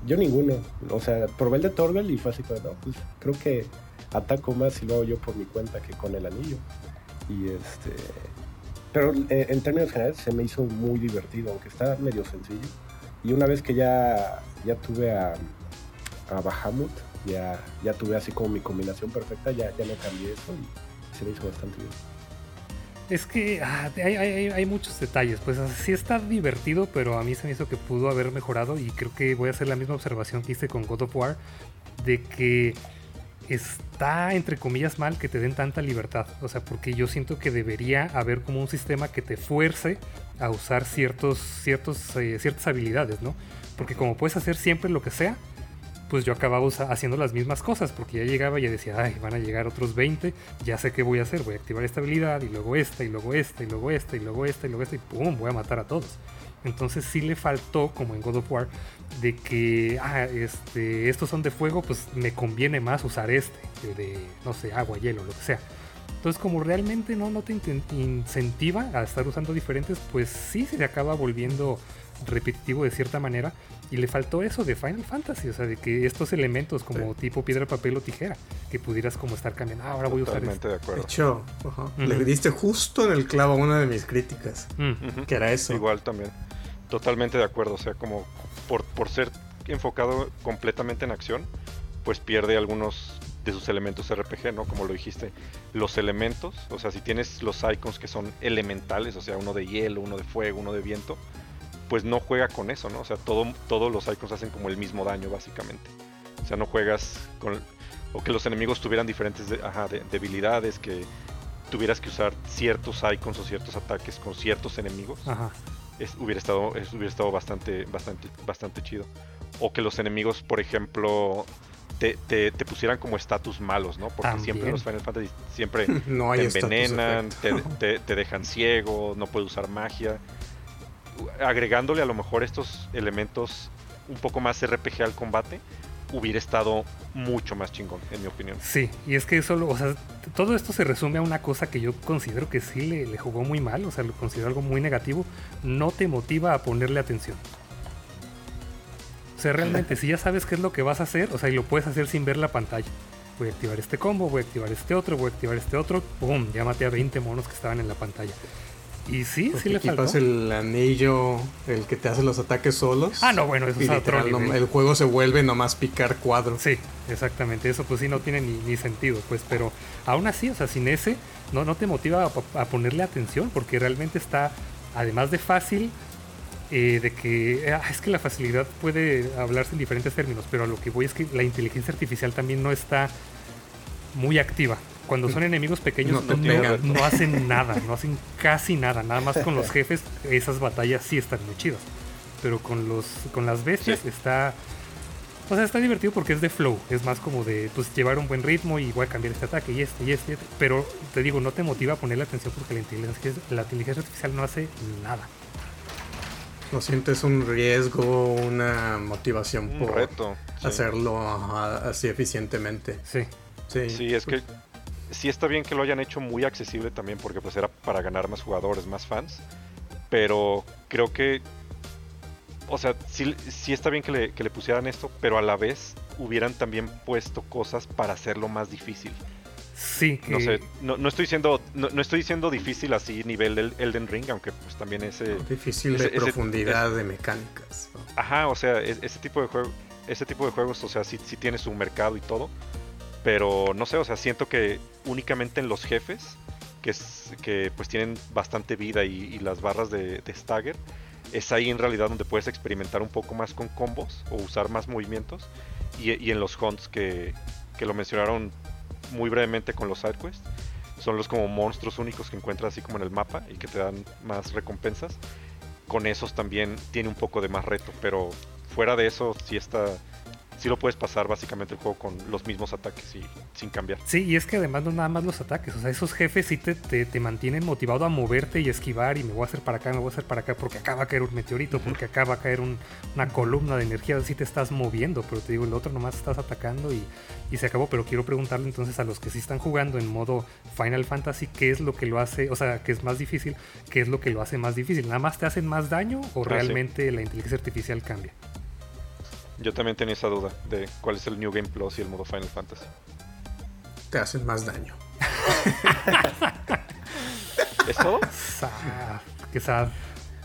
Yo ninguno. O sea, probé el de Torgal y fue así como, no, pues creo que ataco más y lo hago yo por mi cuenta que con el anillo. Y este. Pero eh, en términos generales se me hizo muy divertido, aunque está medio sencillo. Y una vez que ya, ya tuve a, a Bahamut, ya, ya tuve así como mi combinación perfecta, ya, ya no cambié eso y se me hizo bastante bien. Es que ah, hay, muchos detalles, pues sí está divertido, pero a mí se me hizo que pudo haber mejorado y creo que voy a hacer la misma observación que hice con God of War, de que está entre comillas mal que te den tanta libertad, o sea, porque yo siento que debería haber como un sistema que te fuerce a usar ciertos, ciertos, eh, ciertas habilidades, ¿no? Porque como puedes hacer siempre lo que sea, pues yo acababa haciendo las mismas cosas, porque ya llegaba y ya decía, ay, van a llegar otros 20, ya sé qué voy a hacer, voy a activar esta habilidad, y luego esta, y luego esta, y luego esta, y luego esta, y luego esta, y pum, voy a matar a todos. Entonces sí le faltó, como en God of War, de que, ah, este, estos son de fuego, pues me conviene más usar este, de, no sé, agua, hielo, lo que sea. Entonces, como realmente no, no te incentiva a estar usando diferentes, pues sí se acaba volviendo repetitivo de cierta manera. Y le faltó eso de Final Fantasy, o sea, de que estos elementos como tipo piedra, papel o tijera, que pudieras como estar cambiando. Ah, ahora voy a usar esto. De, acuerdo. de hecho, le diste justo en el clavo a una de mis críticas, que era eso. Igual también. Totalmente de acuerdo, o sea, como por, por ser enfocado completamente en acción, pues pierde algunos de sus elementos RPG, ¿no? Como lo dijiste, los elementos, o sea, si tienes los icons que son elementales, o sea, uno de hielo, uno de fuego, uno de viento, pues no juega con eso, ¿no? O sea, todo, todos los icons hacen como el mismo daño, básicamente. O sea, no juegas con... O que los enemigos tuvieran diferentes debilidades, que tuvieras que usar ciertos icons o ciertos ataques con ciertos enemigos. Ajá. hubiera estado, hubiera estado bastante, bastante, bastante chido. O que los enemigos, por ejemplo, te, te, pusieran como estatus malos, ¿no? Porque siempre los Final Fantasy siempre [LAUGHS] te envenenan, te, te, dejan ciego, no puedes usar magia agregándole a lo mejor estos elementos un poco más RPG al combate, hubiera estado mucho más chingón, en mi opinión. Sí, y es que eso, o sea, todo esto se resume a una cosa que yo considero que sí le, le, jugó muy mal, o sea, lo considero algo muy negativo, no te motiva a ponerle atención. O sea, realmente, si ya sabes qué es lo que vas a hacer, o sea, y lo puedes hacer sin ver la pantalla. Voy a activar este combo, voy a activar este otro, voy a activar este otro. ¡Pum! Ya maté a 20 monos que estaban en la pantalla. Y sí, Porque sí le faltó. equipas el anillo, el que te hace los ataques solos. Ah, no, bueno, eso es otro nivel. el juego se vuelve nomás picar cuadros. Sí, exactamente. Eso pues sí no tiene ni, ni sentido, pues. Pero aún así, o sea, sin ese, no, no te motiva a, a ponerle atención porque realmente está, además de fácil, eh, de que ah, es que la facilidad puede hablarse en diferentes términos, pero a lo que voy es que la inteligencia artificial también no está muy activa. Cuando son enemigos pequeños No hacen nada, no hacen casi nada. Nada más con los jefes, esas batallas sí están muy chidas. Pero con los con las bestias Sí. está o sea, está divertido porque es de flow, es más como de pues llevar un buen ritmo y voy a cambiar este ataque y este y este, y este. pero te digo, no te motiva a ponerle atención porque la inteligencia, la inteligencia artificial no hace nada. No sientes un riesgo, una motivación Un por reto. sí. hacerlo ajá, así eficientemente. Sí. Sí, Sí, es que sí está bien que lo hayan hecho muy accesible también porque pues era para ganar más jugadores, más fans. Pero creo que, o sea, sí, sí está bien que le, que le pusieran esto, pero a la vez hubieran también puesto cosas para hacerlo más difícil. Sí, que No sé, no, no estoy diciendo, no, no estoy diciendo difícil así nivel del Elden Ring, aunque pues también ese, difícil ese- de ese- profundidad de mecánicas. ¿no? Ajá, o sea, es- ese tipo de juego, ese tipo de juegos, o sea, sí, sí tiene su mercado y todo, pero no sé, o sea, siento que únicamente en los jefes, que que pues tienen bastante vida y, las barras de, de stagger, es ahí en realidad donde puedes experimentar un poco más con combos o usar más movimientos y, y en los hunts que, que lo mencionaron muy brevemente con los sidequests. Son los como monstruos únicos que encuentras así como en el mapa y que te dan más recompensas con esos también tiene un poco de más reto, pero fuera de eso sí está sí lo puedes pasar básicamente el juego con los mismos ataques y sin cambiar. Sí, y es que además no nada más los ataques, o sea, esos jefes sí te, te, te mantienen motivado a moverte y esquivar y me voy a hacer para acá, me voy a hacer para acá porque acá va a caer un meteorito, porque acá va a caer un- una columna de energía, así te estás moviendo, pero te digo, el otro nomás estás atacando y, y se acabó, pero quiero preguntarle entonces a los que sí están jugando en modo Final Fantasy, ¿qué es lo que lo hace, o sea, que es más difícil, qué es lo que lo hace más difícil? ¿Nada más te hacen más daño o Ah, sí. realmente la inteligencia artificial cambia? Yo también tenía esa duda de cuál es el New Game Plus y el modo Final Fantasy. Te hacen más daño. [LAUGHS] ¿Es todo? Sad, qué sad.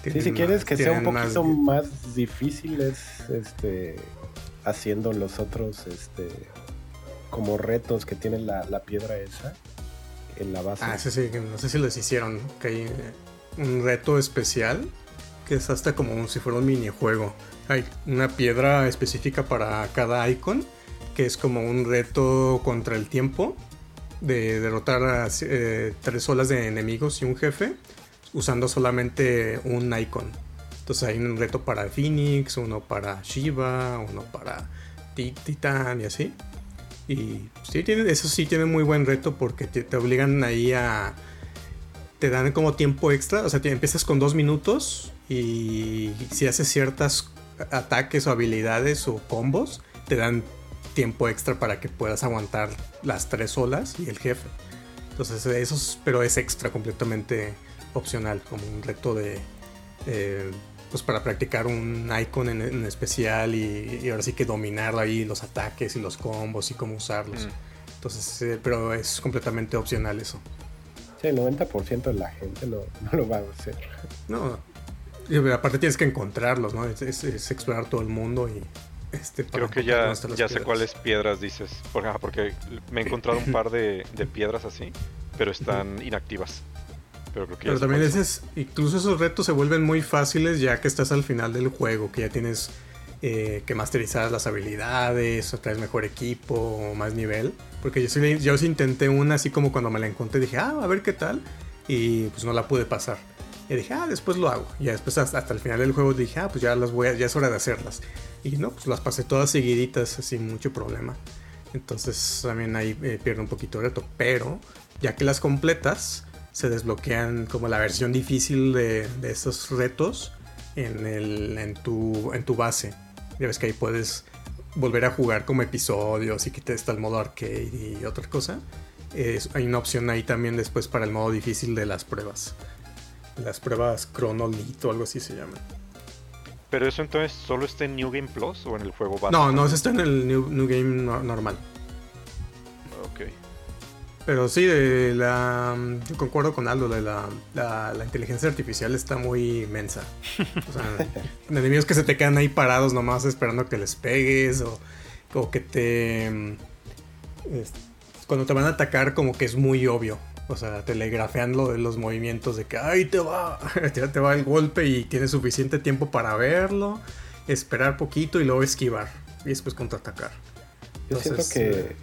Sí, si quieres que sea un más- poquito más, difícil es este haciendo los otros este como retos que tiene la, la piedra esa en la base. Ah, sí, que no sé si les hicieron. Que hay un reto especial que es hasta como un- si fuera un minijuego. Hay una piedra específica para cada icon que es como un reto contra el tiempo de derrotar a eh, tres olas de enemigos y un jefe usando solamente un icon. Entonces hay un reto para Phoenix, uno para Shiva, uno para Ti- Titan y así. Y sí, tiene, eso sí tiene muy buen reto porque te, te obligan ahí a... Te dan como tiempo extra, o sea, te, empiezas con dos minutos y si haces ciertas ataques o habilidades o combos, te dan tiempo extra para que puedas aguantar las tres olas y el jefe. Entonces eso es, pero es extra completamente opcional, como un reto de... eh, pues para practicar un icon en, en especial y, y ahora sí que dominar ahí los ataques y los combos y cómo usarlos. Mm. Entonces, eh, pero es completamente opcional eso. Sí, el 90% de la gente no, [LAUGHS] no lo va a hacer. No, y aparte tienes que encontrarlos, ¿no? Es, es- es explorar todo el mundo y este. Creo que ya, ya sé cuáles piedras dices. Por- ajá, porque me he encontrado un par de, de piedras así, pero están inactivas. Pero creo que Pero también cuáles son. ese es, incluso esos retos se vuelven muy fáciles ya que estás al final del juego, que ya tienes eh, que masterizar las habilidades, o traes mejor equipo, o más nivel. Porque yo sí, yo sí intenté una así como cuando me la encontré, dije, ah, a ver qué tal. Y pues no la pude pasar. Y dije, ah, después lo hago. Y después hasta, el final del juego dije, ah, pues ya las voy a, ya es hora de hacerlas. Y no, pues las pasé todas seguiditas sin mucho problema. Entonces también ahí eh, pierde un poquito de reto. Pero ya que las completas, se desbloquean como la versión difícil de, de esos retos en, el, en, tu, en tu base. Ya ves que ahí puedes volver a jugar como episodios y que te está el modo arcade y otra cosa. Es- hay una opción ahí también después para el modo difícil de las pruebas. Las pruebas Chronolito o algo así se llaman. Pero eso entonces solo está en New Game Plus o en el juego base. No, no, eso está en el New, New Game no- normal. Ok. Pero sí, de la, yo concuerdo con Aldo, de la, la, la inteligencia artificial está muy inmensa. O sea, [LAUGHS] enemigos que se te quedan ahí parados nomás esperando que les pegues o, o que te... mm, es- cuando te van a atacar como que es muy obvio. O sea, telegrafean lo de los movimientos de que ahí te va, [LAUGHS] ya te va el golpe y tienes suficiente tiempo para verlo, esperar poquito y luego esquivar y después contraatacar. Yo siento eh,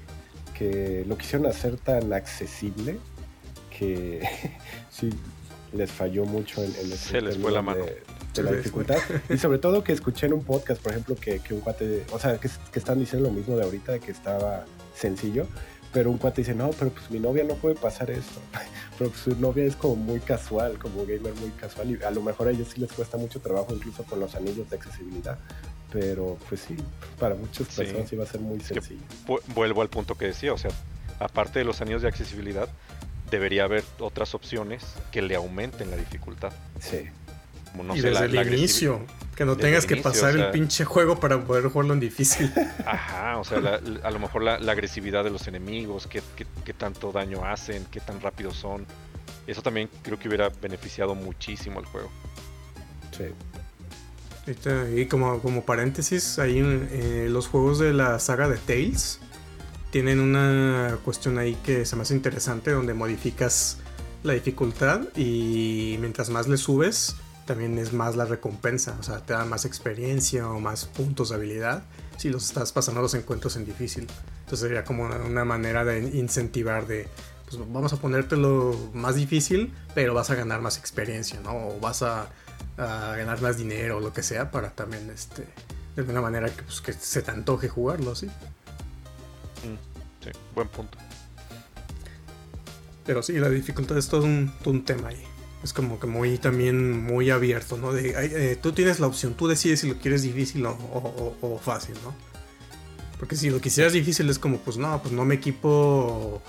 que, que lo quisieron hacer tan accesible que [LAUGHS] sí les falló mucho en, en ese Se les fue la mano. de, la dificultad. Y sobre todo que escuché en un podcast, por ejemplo, que, que un cuate, o sea, que, que están diciendo lo mismo de ahorita, de que estaba sencillo, pero un cuate dice, no, pero pues mi novia no puede pasar esto. [LAUGHS] Pero pues, su novia es como muy casual, como gamer muy casual, y a lo mejor a ellos sí les cuesta mucho trabajo, incluso con los anillos de accesibilidad. Pero pues sí, para muchas personas sí va a ser muy sencillo. Vu- Vuelvo al punto que decía, o sea, aparte de los anillos de accesibilidad, debería haber otras opciones que le aumenten la dificultad. Sí. Como, no y sé, desde la- el la inicio, que no tengas que inicio, pasar o sea- el pinche juego para poder jugarlo en difícil. [LAUGHS] Ajá, o sea, la- a lo mejor la, la agresividad de los enemigos, qué, qué- qué tanto daño hacen, qué tan rápidos son. Eso también creo que hubiera beneficiado muchísimo al juego. Sí. Y como, como paréntesis, ahí eh, los juegos de la saga de Tales tienen una cuestión ahí que se me hace interesante donde modificas la dificultad y mientras más le subes también es más la recompensa, o sea, te da más experiencia o más puntos de habilidad si los estás pasando los encuentros en difícil. Entonces sería como una, una manera de incentivar de, pues vamos a ponértelo más difícil, pero vas a ganar más experiencia, ¿no? O vas a, a ganar más dinero o lo que sea para también, este, de alguna manera que, pues, que se te antoje jugarlo, ¿sí? Mm, sí, buen punto. Pero sí, la dificultad es todo un, todo un tema ahí. Es como que muy también muy abierto, ¿no? De, eh, tú tienes la opción, tú decides si lo quieres difícil o, o- o- o fácil, ¿no? Porque si lo quisieras difícil es como, pues no, pues no me equipo,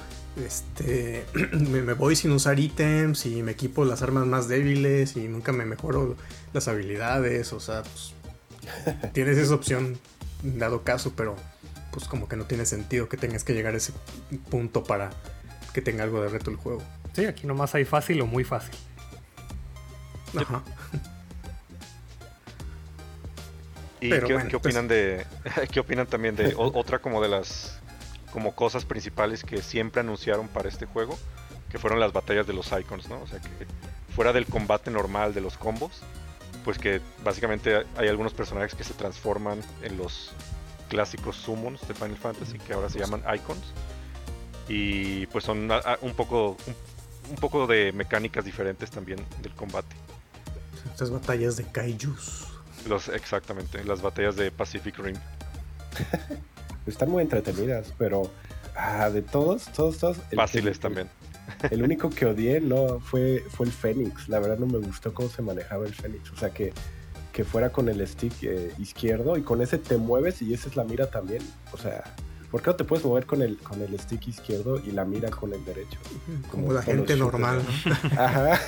este, [CLEARS THROAT] me, me voy sin usar ítems y me equipo las armas más débiles y nunca me mejoro las habilidades, o sea, pues [LAUGHS] tienes esa opción dado caso, pero pues como que no tiene sentido que tengas que llegar a ese punto para que tenga algo de reto el juego. Sí, aquí nomás hay fácil o muy fácil. Ajá. ¿Y Pero qué, bueno, qué pues- opinan de [LAUGHS] qué opinan también de otra como de las como cosas principales que siempre anunciaron para este juego, que fueron las batallas de los icons, ¿no? O sea que fuera del combate normal de los combos, pues que básicamente hay algunos personajes que se transforman en los clásicos summons de Final Fantasy que ahora se llaman icons y pues son un poco un, un poco de mecánicas diferentes también del combate. Estas batallas de kaijus. Los exactamente, las batallas de Pacific Rim. [LAUGHS] Están muy entretenidas, pero ah, de todos, todos, todos. Fáciles también. El único que odié no fue, fue el Fénix. La verdad no me gustó cómo se manejaba el Fénix. O sea que, que fuera con el stick eh, izquierdo y con ese te mueves y esa es la mira también. O sea, ¿por qué no te puedes mover con el, con el stick izquierdo y la mira con el derecho? Como Como la gente normal, ¿no? [LAUGHS] Ajá.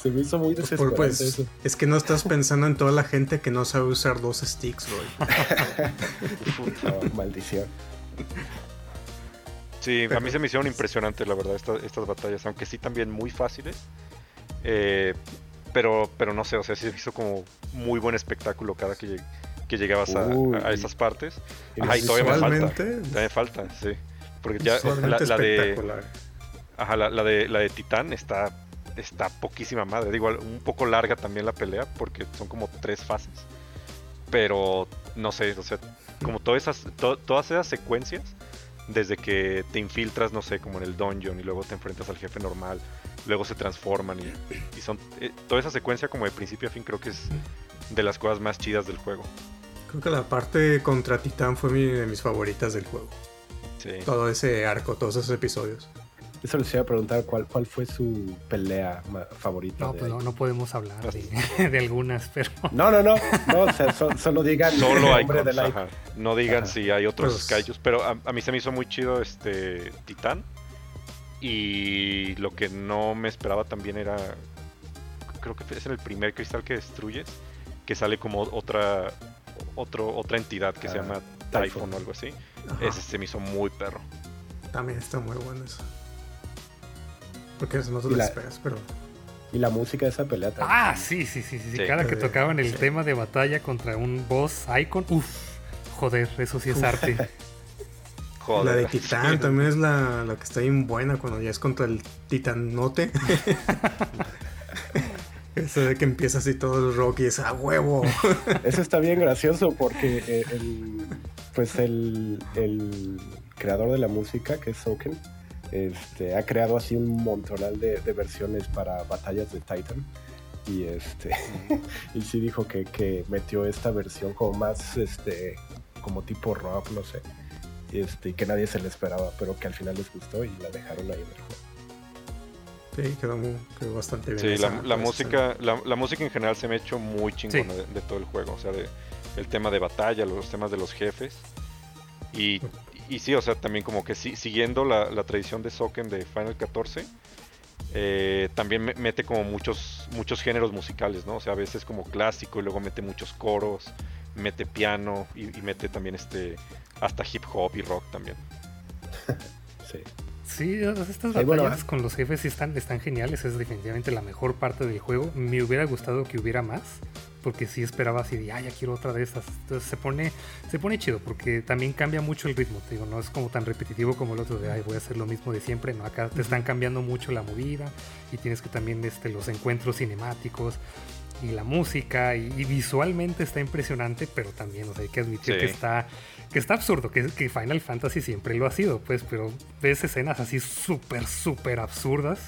se me hizo muy desesperante pues, eso. es que no estás pensando en toda la gente que no sabe usar dos sticks, Roy. [LAUGHS] No, maldición. Sí, a mí se me hicieron pues- impresionantes, la verdad, esta- estas batallas, aunque sí también muy fáciles. Eh, pero, pero no sé, o sea, sí se hizo como muy buen espectáculo cada que, lleg- que llegabas a, Uy. a esas partes. Ajá, y todavía me falta. Todavía me falta, sí. Porque ya la, la de, ajá, la, la de la de Titán está, está poquísima madre. Digo, un poco larga también la pelea, porque son como tres fases. Pero no sé, o sea, como todas esas, to- todas esas secuencias, desde que te infiltras, no sé, como en el dungeon y luego te enfrentas al jefe normal, luego se transforman y, y son eh, toda esa secuencia como de principio a fin creo que es de las cosas más chidas del juego. Creo que la parte contra Titán fue mi- de mis favoritas del juego. Sí. Todo ese arco, todos esos episodios. Eso les iba a preguntar cuál, cuál fue su pelea favorita. No, pues no, no podemos hablar de, [LAUGHS] de algunas, pero no, no, no, no, o sea, so- solo digan el Solo del icon. ajá. No digan Ajá. si hay otros Pues- pero a, a mí se me hizo muy chido este Titán. Y lo que no me esperaba también era. Creo que es en el primer cristal que destruyes. Que sale como otra otro, otra entidad que se Ah, llama Typhon. Typhon o algo así. Ajá, Ese se me hizo muy perro. También está muy bueno eso. Porque eso no te Y lo la- esperas, pero Y la música de esa pelea también. Ah, sí, sí, sí, sí. Cada que tocaban el Sí. tema de batalla contra un boss icon, uff, joder, eso sí es arte. Joder. [LAUGHS] la de Titán también es la, la que está bien buena cuando ya es contra el Titanote. [LAUGHS] Eso de que empieza así todo el rock y es a huevo. [LAUGHS] Eso está bien gracioso porque eh, el, pues el, el creador de la música, que es Soken, este, ha creado así un montonal de, de versiones para batallas de Titan. Y este [LAUGHS] y sí dijo que, que metió esta versión como más este como tipo rock, no sé. Este, y que nadie se le esperaba, pero que al final les gustó y la dejaron ahí en el juego. Sí, quedó, muy- quedó bastante bien. Sí, esa- la, la música, la, la música en general se me ha hecho muy chingona Sí. de, de todo el juego. O sea, de, el tema de batalla, los temas de los jefes. Y, y sí, o sea, también como que sí, siguiendo la, la tradición de Soken de Final 14, eh, también me- mete como muchos, muchos géneros musicales, ¿no? O sea, a veces como clásico y luego mete muchos coros, mete piano y, y mete también este hasta hip hop y rock también. [LAUGHS] Sí. Sí, estas bueno, batallas con los jefes están, están geniales, es definitivamente la mejor parte del juego. Me hubiera gustado que hubiera más, porque sí esperaba así de, ah, ya quiero otra de estas. Entonces se pone, se pone chido, porque también cambia mucho el ritmo, te digo, no es como tan repetitivo como el otro de, ay, voy a hacer lo mismo de siempre, no, acá te están cambiando mucho la movida y tienes que también este, los encuentros cinemáticos y la música y, y visualmente está impresionante, pero también, o sea, hay que admitir Sí. que está que está absurdo, que, que Final Fantasy siempre lo ha sido, pues, pero ves escenas así súper, súper absurdas.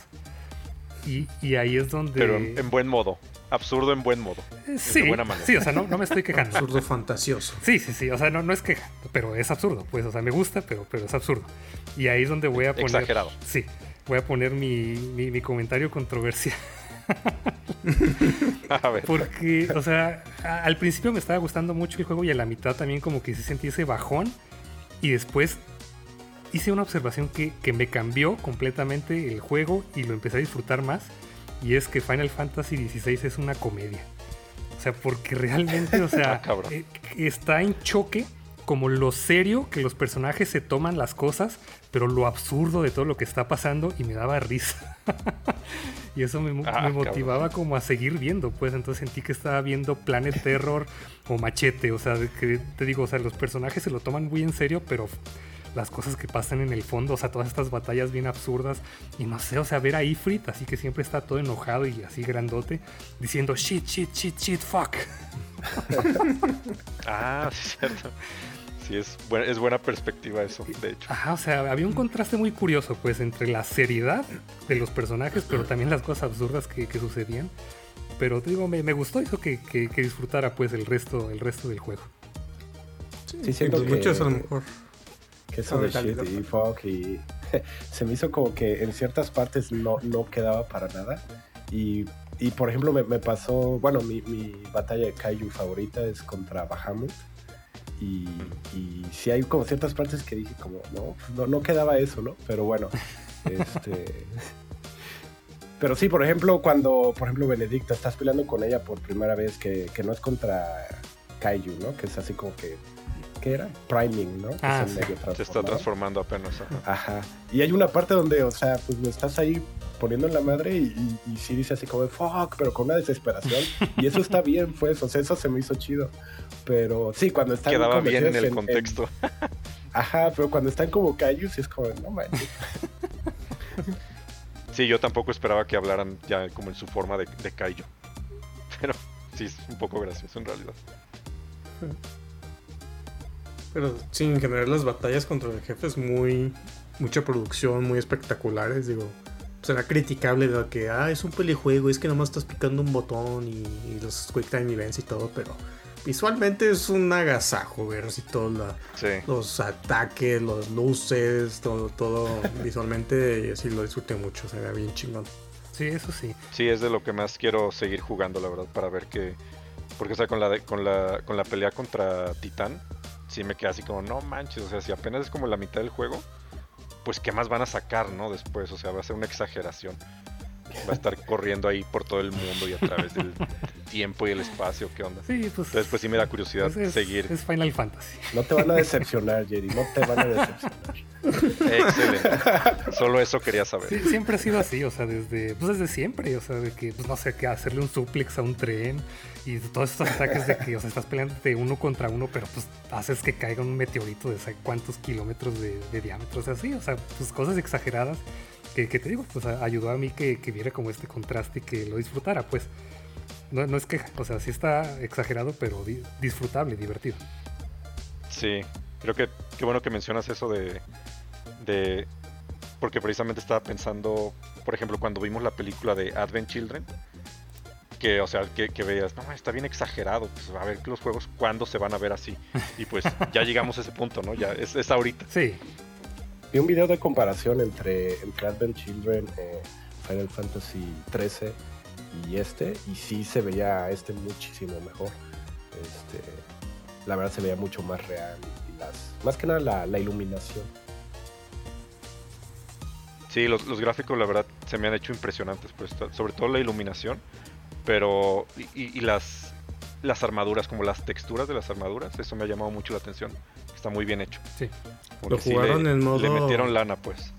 Y, y ahí es donde... Pero en, en buen modo. Absurdo en buen modo. Eh, sí, buena manera. sí, o sea, no, no me estoy quejando. Absurdo fantasioso. Sí, sí, sí, o sea, no, no es queja, pero es absurdo, pues, o sea, me gusta, pero, pero es absurdo. Y ahí es donde voy a poner... Exagerado. Sí, voy a poner mi, mi, mi comentario controversial. [LAUGHS] A ver. Porque, o sea, al principio me estaba gustando mucho el juego y a la mitad también como que sí sentí ese bajón. Y después hice una observación que, que me cambió completamente el juego y lo empecé a disfrutar más. Y es que Final Fantasy XVI es una comedia. O sea, porque realmente, o sea, [LAUGHS] Ah, eh, está en choque como lo serio que los personajes se toman las cosas, pero lo absurdo de todo lo que está pasando y me daba risa. [LAUGHS] y eso me, Ah, me cabrón. motivaba como a seguir viendo, pues entonces sentí que estaba viendo Planet Terror o Machete, o sea, que te digo, o sea, los personajes se lo toman muy en serio, pero las cosas que pasan en el fondo, o sea, todas estas batallas bien absurdas y no sé, o sea, ver a Ifrit, así que siempre está todo enojado y así grandote, diciendo shit, shit, shit, shit, fuck. [LAUGHS] Ah, sí, cierto. Sí, es, buena- es buena perspectiva eso, de hecho. Ajá, o sea, había un contraste muy curioso, pues, entre la seriedad de los personajes, pero también las cosas absurdas que, que sucedían. Pero te digo, me, me gustó eso que, que- que disfrutara pues el resto, el resto del juego. Sí, siento pues que- muchos a lo mejor. Que eso de Ahorita shit y fuck y [LAUGHS] se me hizo como que en ciertas partes no, no quedaba para nada. Y, y, por ejemplo me, me pasó, bueno, mi, mi batalla de Kaiju favorita es contra Bahamut. Y, y sí hay como ciertas partes que dije como, no, no, no quedaba eso, ¿no? Pero bueno, [LAUGHS] este... Pero sí, por ejemplo, cuando, por ejemplo, Benedicta, estás peleando con ella por primera vez, que, que no es contra Kaiju, ¿no? Que es así como que, ¿qué era? Priming, ¿no? Ah, es el sí. medio Se está transformando apenas. ajá. Ajá. Y hay una parte donde, o sea, pues lo estás ahí poniendo en la madre y, y, y sí dice así como, fuck, pero con una desesperación. [LAUGHS] Y eso está bien, pues, o sea, eso se me hizo chido. Pero sí, cuando están Quedaba bien en el contexto. [LAUGHS] Ajá, pero cuando están como sí es como, no manches. Sí, yo tampoco esperaba que hablaran ya como en su forma de, de Kaiju. [LAUGHS] Pero sí, es un poco gracioso en realidad. Pero sí, en general las batallas contra el jefe es muy. mucha producción, muy espectaculares. Digo, será criticable de que, ah, es un pelejuego, es que nomás estás picando un botón y, y los quick time events y todo, pero visualmente es un agasajo ver así todos Sí. los ataques, los luces, todo, todo [LAUGHS] visualmente. Y sí lo disfruté mucho, se ve bien chingón. Sí, eso sí. Sí, es de lo que más quiero seguir jugando, la verdad, para ver qué. Porque, o sea, con la, de- con la, con la pelea contra Titán, sí me queda así como, no manches, o sea, si apenas es como la mitad del juego, pues qué más van a sacar, ¿no? Después, o sea, va a ser una exageración. Va a estar [LAUGHS] corriendo ahí por todo el mundo y a través del, tiempo y el espacio, ¿qué onda? Sí, pues. Entonces, pues sí me da curiosidad es, es- seguir. Es Final Fantasy. No te van a decepcionar, Jerry, no te van a decepcionar. Excelente. Solo eso quería saber. Sí, siempre ha sido así, o sea, desde, pues desde siempre, o sea, de que, pues no sé, que hacerle un suplex a un tren y todos estos ataques de que, o sea, estás peleando de uno contra uno, pero pues haces que caiga un meteorito de cuántos kilómetros de, de diámetro, o sea, sí, o sea, pues cosas exageradas que, que te digo, pues ayudó a mí que, que viera como este contraste y que lo disfrutara, pues. No, no es queja, o sea, sí está exagerado, pero di- disfrutable, divertido. Sí, creo que qué bueno que mencionas eso de, de... Porque precisamente estaba pensando, por ejemplo, cuando vimos la película de Advent Children, que, o sea, que, que veas, no, está bien exagerado, pues a ver los juegos cuándo se van a ver así. Y pues ya llegamos a ese punto, ¿no? Ya es, es ahorita. Sí, Vi un video de comparación entre, entre Advent Children, eh, Final Fantasy 13 y este, y sí se veía este muchísimo mejor. Este, la verdad se veía mucho más real. Y las, más que nada la, la iluminación. Sí, los, los gráficos la verdad se me han hecho impresionantes, pues, sobre todo la iluminación, pero y, y- las las armaduras, como las texturas de las armaduras, eso me ha llamado mucho la atención. Está muy bien hecho. sí. ¿Lo sí jugaron le, en modo- le metieron lana, pues.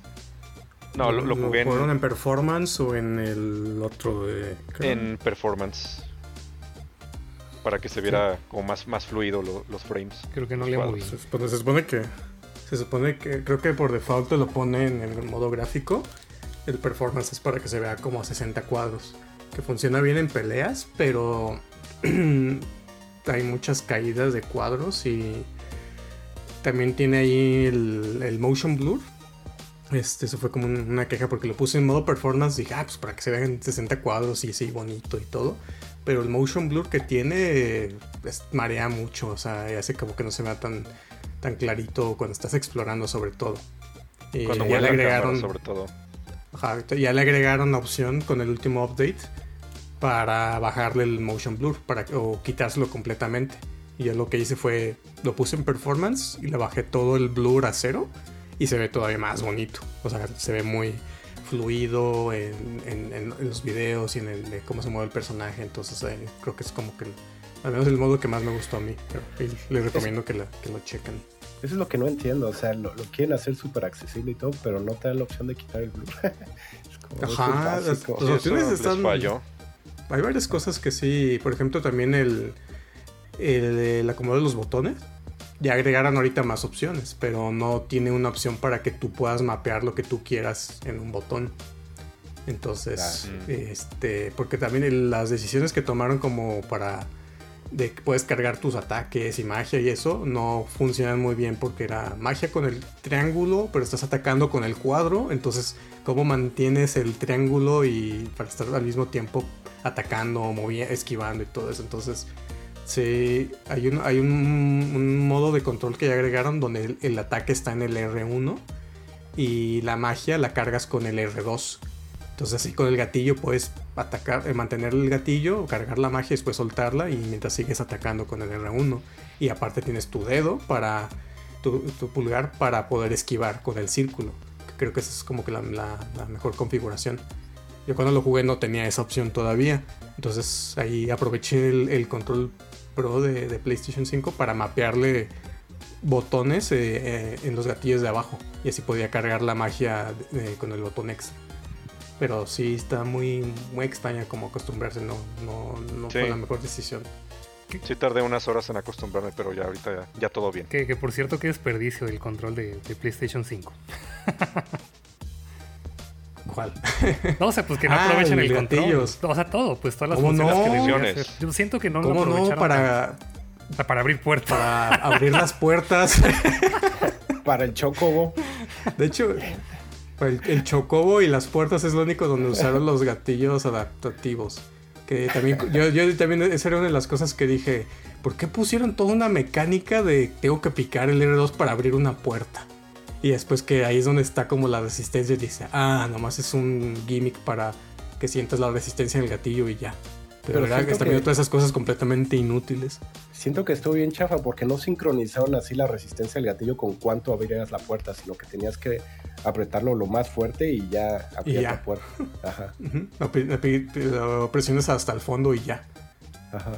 No, lo, lo jugué en, jugaron en performance o en el otro de. creo? en performance. Para que se viera como más, más fluido lo- los frames. Creo que no le moví. Se supone, se supone que. Se supone que. Creo que por default te lo pone en el modo gráfico. El performance es para que se vea como a 60 cuadros. Que funciona bien en peleas, pero. [CLEARS THROAT] hay muchas caídas de cuadros y. También tiene ahí el, el motion blur. Este, eso fue como un- una queja porque lo puse en modo performance. Dije, ah, pues para que se vean 60 cuadros y así bonito y todo. Pero el motion blur que tiene es- marea mucho, o sea, y hace como que no se vea tan, tan clarito cuando estás explorando sobre todo. Y Cuando ya le cámara, agregaron, sobre todo. ajá, ya le agregaron la opción con el último update para bajarle el motion blur para, o quitárselo completamente. Y yo lo que hice fue, lo puse en performance y le bajé todo el blur a cero y se ve todavía más bonito. O sea, se ve muy fluido en, en- en- en los videos y en el, de cómo se mueve el personaje. Entonces eh, creo que es como que, al menos el modo que más me gustó a mí. Pero, les recomiendo que, la- que lo chequen. Eso es lo que no entiendo. O sea, lo, lo quieren hacer súper accesible y todo, pero no te dan la opción de quitar el blur. [LAUGHS] es como, Ajá, Sí, opciones les están- falló. Hay varias cosas que sí, por ejemplo también el, el, el acomodo de los botones. Ya agregaron ahorita más opciones, pero no tiene una opción para que tú puedas mapear lo que tú quieras en un botón. Entonces, este, porque también las decisiones que tomaron como para de que puedes cargar tus ataques y magia y eso no funcionan muy bien porque era magia con el triángulo, pero estás atacando con el cuadro, entonces cómo mantienes el triángulo y para estar al mismo tiempo atacando, moviendo, esquivando y todo eso. Entonces, sí, hay un, hay un, modo de control que ya agregaron donde el, el ataque está en el R1 y la magia la cargas con el R2. Entonces así con el gatillo puedes atacar, eh, mantener el gatillo, cargar la magia y después soltarla y mientras sigues atacando con el R1. Y aparte tienes tu dedo para, tu, tu pulgar para poder esquivar con el círculo. Creo que esa es como que la, la- la mejor configuración. Yo cuando lo jugué no tenía esa opción todavía. Entonces ahí aproveché el, el control pro de, de PlayStation 5 para mapearle botones eh, eh, en los gatillos de abajo. Y así podía cargar la magia eh, con el botón extra. Pero sí está muy, muy extraña como acostumbrarse. No, no, no Sí. fue la mejor decisión. Sí tardé unas horas en acostumbrarme, pero ya ahorita ya, ya todo bien. Que, que por cierto, qué desperdicio el control de, de PlayStation 5. [LAUGHS] ¿Cuál? No, o sea, pues que no Ah, aprovechan el control. gatillos. O sea, todo, pues todas las ¿Cómo funciones no? que hacer. Yo siento que no lo ¿Cómo no? aprovecharon Para, para, para abrir puertas. para abrir las puertas. [LAUGHS] Para el chocobo. De hecho, el, chocobo y las puertas es lo único donde usaron los gatillos adaptativos. Que también, yo, yo también, esa era una de las cosas que dije, ¿por qué pusieron toda una mecánica de tengo que picar el R2 para abrir una puerta? Y después que ahí es donde está como la resistencia y dice, ah, nomás es un gimmick para que sientas la resistencia en el gatillo y ya. Pero, verdad que están viendo todas esas cosas completamente inútiles. Siento que estuvo bien chafa porque no sincronizaron así la resistencia del gatillo con cuánto abrías la puerta, sino que tenías que apretarlo lo más fuerte y ya abrías la puerta. Ajá. [LAUGHS] Lo, lo presionas hasta el fondo y ya.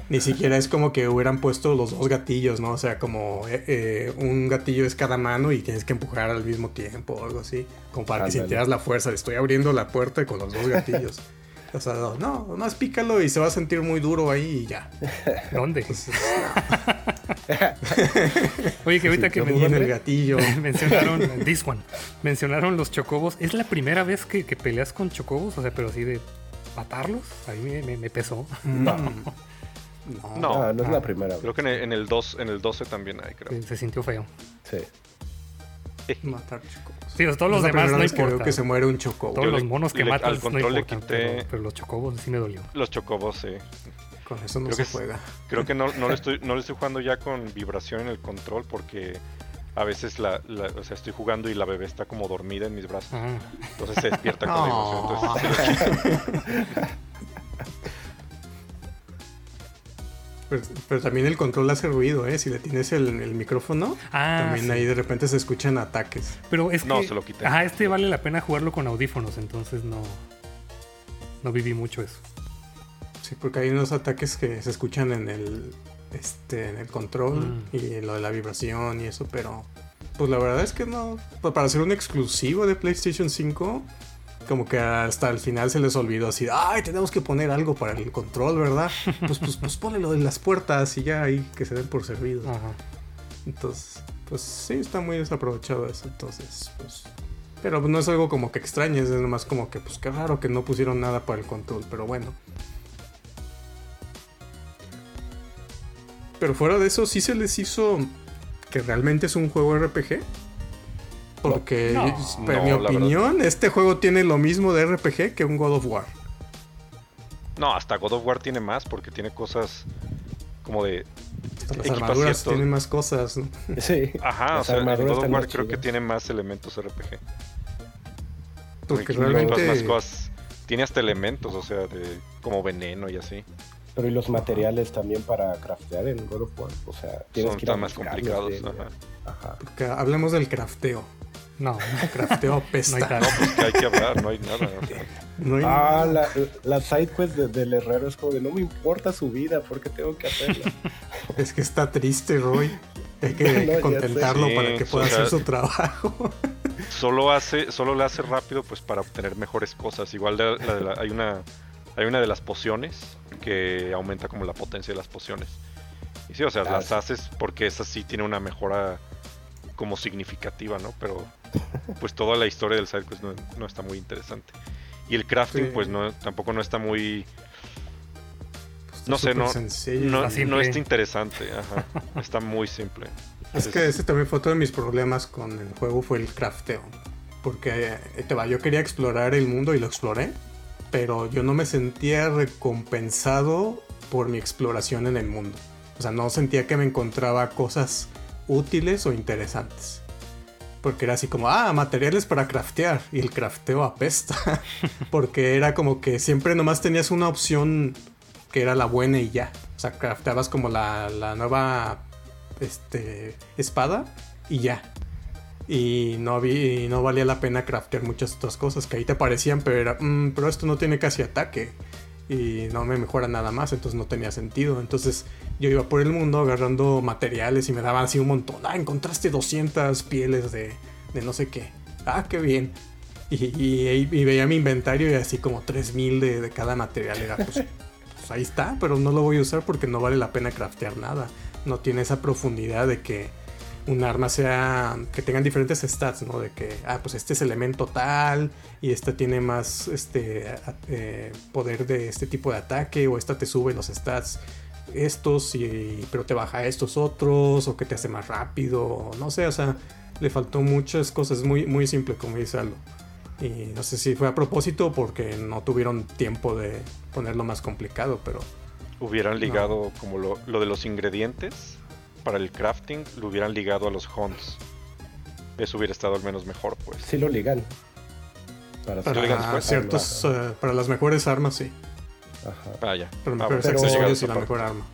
Ni siquiera es como que hubieran puesto los dos gatillos, ¿no? O sea, como eh, eh, un gatillo es cada mano y tienes que empujar al mismo tiempo o algo así. Como para que sintieras la fuerza. Estoy abriendo la puerta con los dos gatillos. [LAUGHS] O sea, no, no, más pícalo y se va a sentir muy duro ahí y ya. [LAUGHS] ¿Dónde? [LAUGHS] Oye, que ahorita que me el gatillo. [LAUGHS] mencionaron this one, mencionaron los chocobos. ¿Es la primera vez que, peleas con chocobos? O sea, pero así de matarlos. A mí me, pesó. No. No, ah, no, es la primera Creo que en el, 2, en el 12 también hay, creo. Se sintió feo. Sí. [LAUGHS] Matar chocobos. Sí, todos los demás no importa. Que, que se muere un chocobo. Todos los monos que matan al control le quité... pero, los chocobos sí me dolió. Los chocobos, sí. Con eso no se juega. Creo que no, no, le [LAUGHS] estoy, no le estoy jugando ya con vibración en el control porque a veces la, o sea, estoy jugando y la bebé está como dormida en mis brazos. Ah. Entonces se despierta con [LAUGHS] la emoción. Pero, también el control hace ruido, ¿eh? Si le tienes el, micrófono, ah, también ahí de repente se escuchan ataques. Pero es no, que, se lo quité. Ajá, este vale la pena jugarlo con audífonos, entonces no, no viví mucho eso. Sí, porque hay unos ataques que se escuchan en el, este, en el control mm. y lo de la vibración y eso, pero pues la verdad es que no. Pues, para ser un exclusivo de PlayStation 5, como que hasta el final se les olvidó así, ay, tenemos que poner algo para el control, ¿verdad? Pues, pues, pues ponle lo de las puertas y ya ahí que se den por servidos. Entonces, pues sí, está muy desaprovechado eso. Entonces, pues. Pero no es algo como que extraño, es nomás como que, pues qué raro que no pusieron nada para el control, pero bueno. Pero fuera de eso, sí se les hizo que realmente es un juego RPG. Porque, en mi opinión, este juego tiene lo mismo de RPG que un God of War. No, hasta God of War tiene más porque tiene cosas como de. las armaduras tienen más cosas. Sí. Ajá, o sea, God of War creo que tiene más elementos RPG. Porque realmente. Más cosas. Tiene hasta elementos, o sea, de como veneno y así. Pero y los materiales también para craftear en God of War. O sea, tienes Son que más complicados. ajá. Porque hablemos del crafteo. No, crafteo apesta. No hay, no, pues que hay que hablar, no hay nada. No hay ah, La, la side quest del herrero es como de no me importa su vida, porque tengo que hacerla. [LAUGHS] es que está triste, Roy. Hay que, [LAUGHS] contentarlo para que pueda hacer su trabajo. [LAUGHS] solo hace, solo le hace rápido pues para obtener mejores cosas. Igual de, la, hay una hay una de las pociones que aumenta como la potencia de las pociones. Y sí, o sea, las haces porque esa sí tiene una mejora como significativa, ¿no? Pero [LAUGHS] pues toda la historia del sidequest no, no está muy interesante. Y el crafting, pues no, tampoco no está muy. No sé, no, no, está interesante. Ajá. [LAUGHS] está muy simple. Es que ese también fue otro de mis problemas con el juego, fue el crafteo. Porque eh, te va, yo quería explorar el mundo y lo exploré, pero yo no me sentía recompensado por mi exploración en el mundo. O sea, no sentía que me encontraba cosas útiles o interesantes. Porque era así como, ah, materiales para craftear. Y el crafteo apesta. [LAUGHS] Porque era como que siempre nomás tenías una opción que era la buena y ya. O sea, crafteabas como la, la nueva este, espada y ya. Y no, había, no valía la pena craftear muchas otras cosas que ahí te parecían, pero era, mm, pero esto no tiene casi ataque y no me mejora nada más, entonces no tenía sentido. Entonces yo iba por el mundo agarrando materiales y me daban así un montón. Ah, encontraste 200 pieles de, de no sé qué. Ah, qué bien. Y, veía mi inventario y así como 3000 de, de cada material. Era pues, pues, ahí está, pero no lo voy a usar porque no vale la pena craftear nada. No tiene esa profundidad de que un arma sea que tengan diferentes stats, ¿no? De que, ah, pues este es elemento tal y esta tiene más este eh, poder de este tipo de ataque o esta te sube los stats estos y pero te baja estos otros o que te hace más rápido, no sé, o sea, le faltó muchas cosas, muy muy simple como dice Aldo. Y no sé si fue a propósito porque no tuvieron tiempo de ponerlo más complicado, pero hubieran ligado como lo, lo de los ingredientes para el crafting lo hubieran ligado a los hunts. Eso hubiera estado al menos mejor, pues. Sí lo ligan. Para, ciertos, eh, para las mejores armas, sí. Ajá. Ah, ya. Para los ah, accesorios y la mejor arma.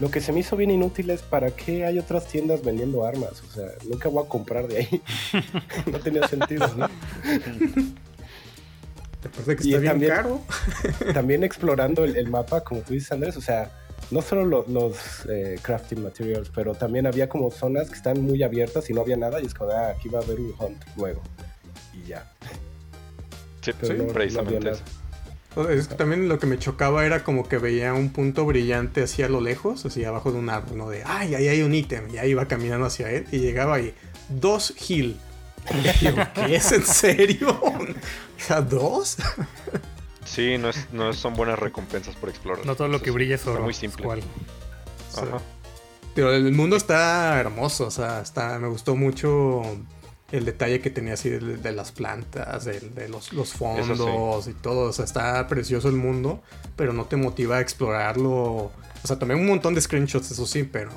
Lo que se me hizo bien inútil es para qué hay otras tiendas vendiendo armas. O sea, nunca voy a comprar de ahí. [LAUGHS] no tenía sentido, ¿no? [LAUGHS] Te parece que está bien también, caro. también [LAUGHS] explorando el, el, mapa, como tú dices, Andrés, o sea, no solo lo- los eh, crafting materials, pero también había como zonas que están muy abiertas y no había nada y es como, ah, aquí va a haber un hunt luego. Y ya. Sí, Pero sí, no- no precisamente había eso. Es que también lo que me chocaba era como que veía un punto brillante así a lo lejos, así abajo de un árbol, ¿no? De, ay, ahí hay un ítem. Y ahí iba caminando hacia él y llegaba ahí, dos heal. [LAUGHS] Y yo, ¿qué es en serio? [LAUGHS] O sea, ¿dos? [LAUGHS] Sí, no, es, no son buenas recompensas por explorar. No todo lo que brilla es está oro. muy simple. Ajá. Pero el mundo está hermoso, o sea, está, me gustó mucho el detalle que tenía así de, de las plantas, de, de los, los fondos y todo. O sea, está precioso el mundo, pero no te motiva a explorarlo. O sea, tomé un montón de screenshots, eso sí, pero,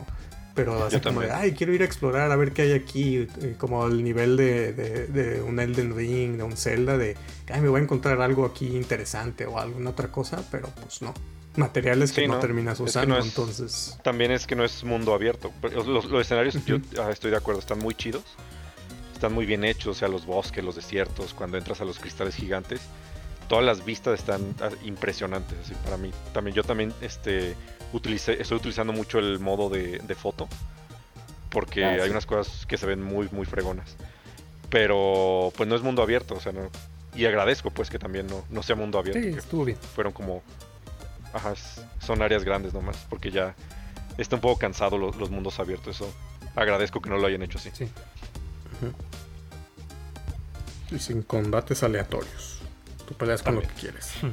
pero así Yo como de, ay, quiero ir a explorar a ver qué hay aquí. y como el nivel de, de, de un Elden Ring, de un Zelda, de, ay, me voy a encontrar algo aquí interesante o alguna otra cosa, pero pues no. Materiales que Sí, no, no, terminas es que usando, no es- entonces... También es que no es mundo abierto. Los escenarios, yo ah, estoy de acuerdo, están muy chidos. Están muy bien hechos, o sea, los bosques, los desiertos, cuando entras a los cristales gigantes. Todas las vistas están ah, impresionantes, así para mí. También yo también este utilicé, estoy utilizando mucho el modo de, de foto. Porque Ah, hay sí. unas cosas que se ven muy, muy fregonas. Pero pues no es mundo abierto, o sea, no. Y agradezco pues que también no, no sea mundo abierto. Sí, estuvo bien. fueron como. Ajá, son áreas grandes nomás, porque ya está un poco cansado los, los mundos abiertos. Eso agradezco que no lo hayan hecho así. Sí. Y sin combates aleatorios. Tú peleas con lo que quieres. Hmm.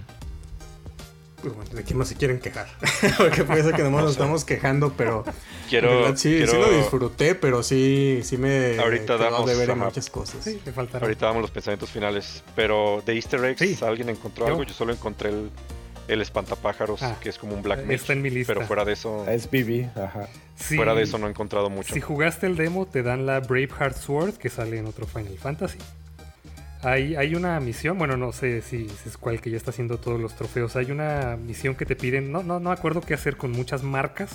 Pues bueno, ¿de qué más se quieren quejar? [LAUGHS] Porque puede ser que nomás No nos sé. estamos quejando, pero Quiero. en verdad sí, quiero- sí lo disfruté, pero sí, sí me Ahorita damos, de ver en muchas cosas. Sí, faltaron. Ahorita damos los pensamientos finales. Pero de Easter eggs, Sí. ¿alguien encontró Yo. algo? Yo solo encontré el, el espantapájaros, Ah, que es como un Black Mage. está en mi lista. Pero fuera de eso, Es BB, ajá. Sí, fuera de eso no he encontrado mucho. Si jugaste el demo, te dan la Braveheart Sword que sale en otro Final Fantasy. Hay, hay una misión, bueno, no sé si, si es cuál que ya está haciendo todos los trofeos. Hay una misión que te piden, no, no, no me acuerdo qué hacer con muchas marcas.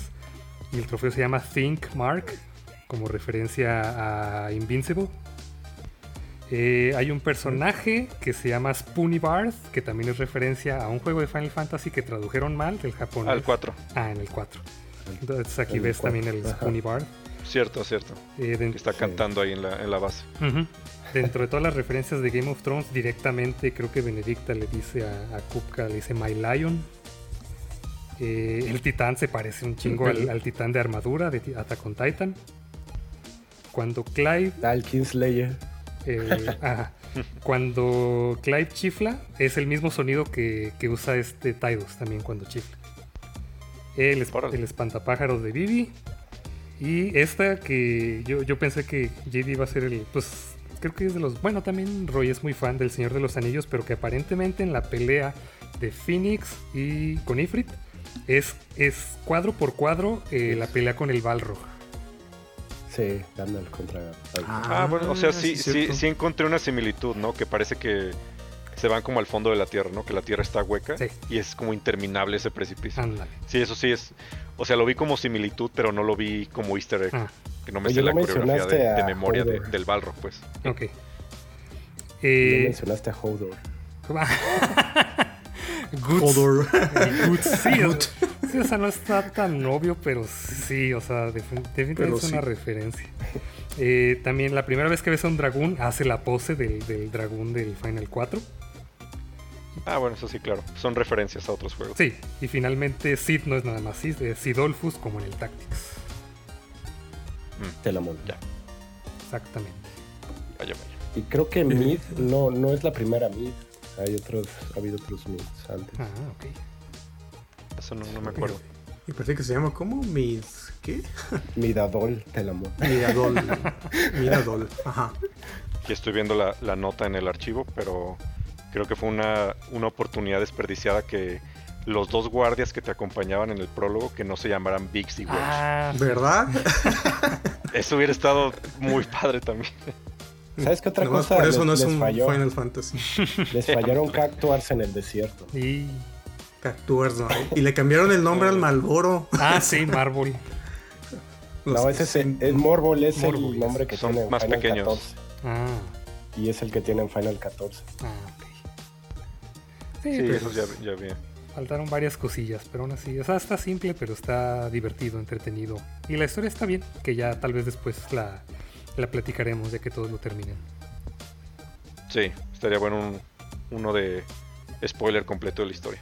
Y el trofeo se llama Think Mark, como referencia a Invincible. Eh, hay un personaje que se llama Spoony Barth, que también es referencia a un juego de Final Fantasy que tradujeron mal del japonés. Al 4. Ah, en el 4. Entonces aquí El ves también el. Spoony Barth. Cierto, cierto. Eh, Que está Sí. cantando ahí en la, en la base. Dentro de todas las referencias de Game of Thrones, directamente creo que Benedicta le dice a, a Kupka, le dice My Lion. Eh, el titán se parece un chingo al, al titán de armadura de Attack on Titan. Cuando Clive, Ah, el Kingslayer. eh, [LAUGHS] ajá. cuando Clive chifla, es el mismo sonido que, que usa este Tidus también cuando chifla. El, es- Órale. el espantapájaros de Vivi. Y esta que yo, yo pensé que JD iba a ser el. Pues creo que es de los. Bueno, también Roy es muy fan del Señor de los Anillos, pero que aparentemente en la pelea de Phoenix y con Ifrit es, es cuadro por cuadro eh, la pelea con el Balrog. Sí, Gandalf contra. Ah, bueno, o sea, sí, sí, sí, sí encontré una similitud, ¿no? Que parece que se van como al fondo de la Tierra, ¿no? Que la Tierra está hueca Sí. y es como interminable ese precipicio. Sí, eso sí es. O sea, lo vi como similitud, pero no lo vi como Easter egg. Ah, Que no me Oye, sé ¿no la coreografía de, memoria de- del Balrog, pues. ok. No Eh, mencionaste a Hodor. [LAUGHS] Hodor. [LAUGHS] El Guts, sí, o, sea, no está tan obvio, pero sí, o sea, defin- definitivamente Pero es una sí. referencia. Eh, también la primera vez que ves a un dragón, hace la pose del, del dragón del Final 4. Ah, bueno, eso sí, claro. Son referencias a otros juegos. Sí, y finalmente Sid no es nada más Sid, es Sidolfus como en el Tactics. Te la monto. Ya. Exactamente. Vaya, vaya. Y creo que Mid no, no es la primera Mid. Hay otros, ha habido otros Mids antes. Ah, ok. Eso no, no me acuerdo. Y parece que se llama como Mis. ¿Qué? [LAUGHS] Midadol, te la monto. Miradol. [LAUGHS] Miradol. Ajá. Aquí estoy viendo la, la nota en el archivo, pero creo que fue una, una oportunidad desperdiciada que los dos guardias que te acompañaban en el prólogo que no se llamaran Biggs y Welch. Ah, ¿Verdad? [LAUGHS] Eso hubiera estado muy padre también. ¿Sabes qué otra cosa por eso les- no es les un falló? Final Fantasy. Les fallaron cactuars en el desierto. y... Cactuars, ¿no? Y le cambiaron el nombre al Malboro. ah, sí, Marvel. No, ese es el, el Morbol es Morbol, el nombre que son tiene en más Final pequeños. 14. Ah, Y es el que tiene en Final 14. ah, ok. Sí, Sí, pero eso ya, ya vi. faltaron varias cosillas, pero aún así, o sea, está simple, pero está divertido, entretenido. Y la historia está bien, que ya tal vez después la, la platicaremos ya que todos lo terminen. Sí, estaría bueno un- uno de spoiler completo de la historia.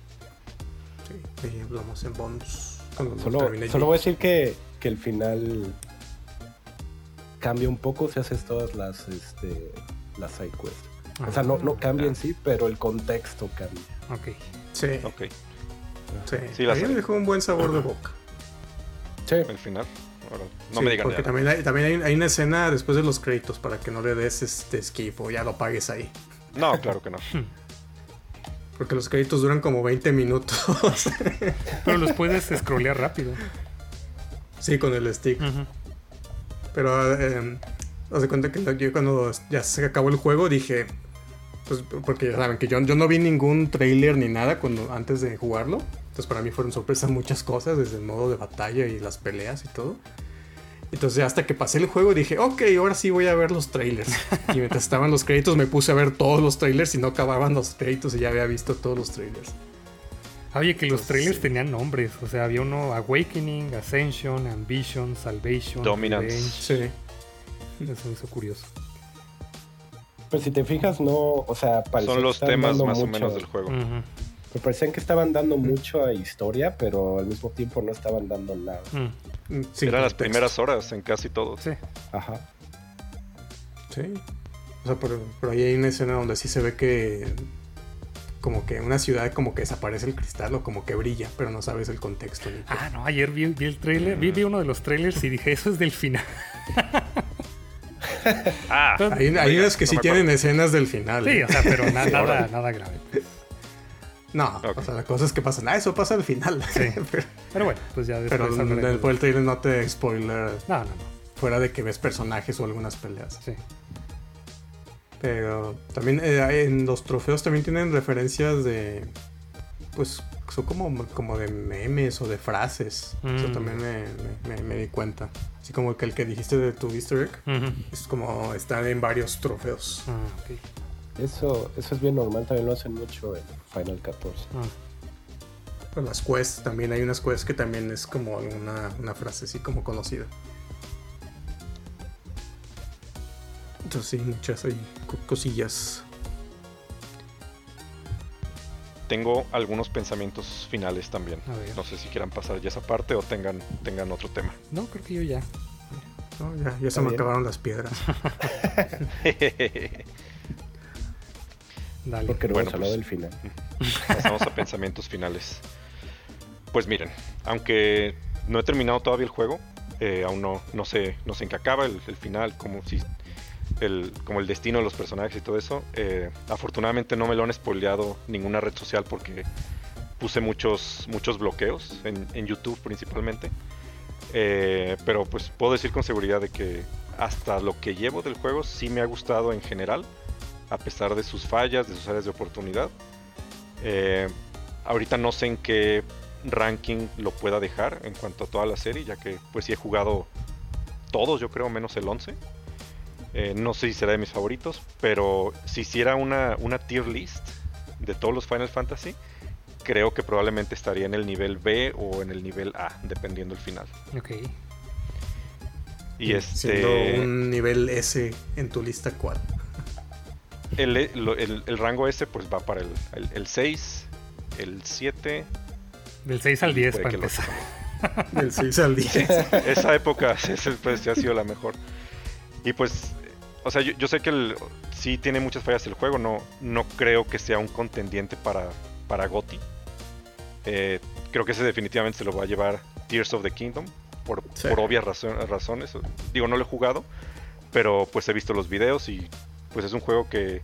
Sí, ahí hablamos en bonus. cuando lo Solo, solo voy a decir que, que el final cambia un poco si haces todas las, este, las side quests. O sea, no, no cambia en sí, pero el contexto cambia. Ok. Sí, Ok, sí. Sí, me dejó un buen sabor de boca. Sí, el final. Ahora, no Sí, me digan Porque nada. también, hay, también hay, hay una escena después de los créditos para que no le des este skip o ya lo pagues ahí. No, claro que no. [LAUGHS] Porque los créditos duran como 20 minutos. [LAUGHS] Pero los puedes scrollear rápido. sí, con el stick. Ujú. Pero eh, haz de cuenta que yo cuando ya se acabó el juego dije, pues porque ya saben que yo, yo no vi ningún trailer ni nada cuando antes de jugarlo. Entonces para mí fueron sorpresas muchas cosas, desde el modo de batalla y las peleas y todo. Entonces hasta que pasé el juego dije, ok, ahora sí voy a ver los trailers. Y mientras estaban los créditos me puse a ver todos los trailers y no acababan los créditos y ya había visto todos los trailers. Oye, que los Pues, trailers sí. tenían nombres. O sea, había uno Awakening, Ascension, Ambition, Salvation, Dominance. Revenge. Sí. Eso me hizo curioso. pero si te fijas, no, o sea, parecía Son que los estaban temas dando más o mucho- menos del juego. Ujú. Me parecían que estaban dando mucho a historia, pero al mismo tiempo no estaban dando nada. Mm, sin Eran las primeras horas en casi todos. Sí. Ajá. Sí. O sea, pero, pero ahí hay una escena donde sí se ve que como que una ciudad como que desaparece el cristal o como que brilla, pero no sabes el contexto. ni. Ah, no, ayer vi, vi el trailer, vi, vi uno de los trailers y dije, eso es del final. Ah, Hay, hay oiga, unas que no sí tienen escenas del final. Sí, ¿eh? o sea, pero na- Sí, nada, nada grave. No, Ok. o sea, la cosa es que pasan. Ah, eso pasa al final. Sí. [LAUGHS] pero Pero bueno, pues ya después pero después el trailer no te spoiler No, no, no. fuera de que ves personajes o algunas peleas. Sí. Pero también eh, en los trofeos también tienen referencias de. Pues son como, como de memes o de frases. Eso Mm. también me, me- me- me di cuenta. Así como que el que dijiste de tu easter egg. Es como está en varios trofeos. Ah, ok. Eso, eso es bien normal, también lo hacen mucho en Final 14. Ah. Las quests, también hay unas quests que también es como una, una frase así como conocida. Entonces sí, muchas hay co- cosillas. Tengo algunos pensamientos finales también. A ver. No sé si quieran pasar ya esa parte o tengan, tengan otro tema. No, creo que yo ya. ¿no? Ya, ya se me acabaron las piedras. [LAUGHS] Dale. Porque no Bueno, hemos hablado pues. del final. Pasamos a pensamientos finales. Pues miren, aunque no he terminado todavía el juego, eh, aún no, no sé, no sé en qué acaba el, el final, como si el, como el destino de los personajes y todo eso. eh, afortunadamente no me lo han spoileado ninguna red social porque puse muchos, muchos bloqueos en, en YouTube principalmente. Eh, pero pues puedo decir con seguridad de que hasta lo que llevo del juego sí me ha gustado en general, a pesar de sus fallas, de sus áreas de oportunidad. Eh, ahorita no sé en qué ranking lo pueda dejar en cuanto a toda la serie, ya que pues sí he jugado todos, yo creo, menos el 11. Eh, no sé si será de mis favoritos, pero si hiciera una, una tier list de todos los Final Fantasy, creo que probablemente estaría en el nivel B o en el nivel A, dependiendo del final. Ok. Y este... Siendo un nivel S en tu lista, ¿cuál? El, el- el- el rango ese pues va para el, el, el 6, el 7. Del 6 al 10 puede para empezar. Del 6 al 10. Esa época [LAUGHS] pues, sí ha sido la mejor. Y pues, o sea, yo, yo sé que el, sí tiene muchas fallas el juego, no, no creo que sea un contendiente para, para. Eh, creo que ese definitivamente se lo va a llevar Tears of the Kingdom, por, Sí. por obvias razon- razones. Digo, no lo he jugado, pero pues he visto los videos y pues es un juego que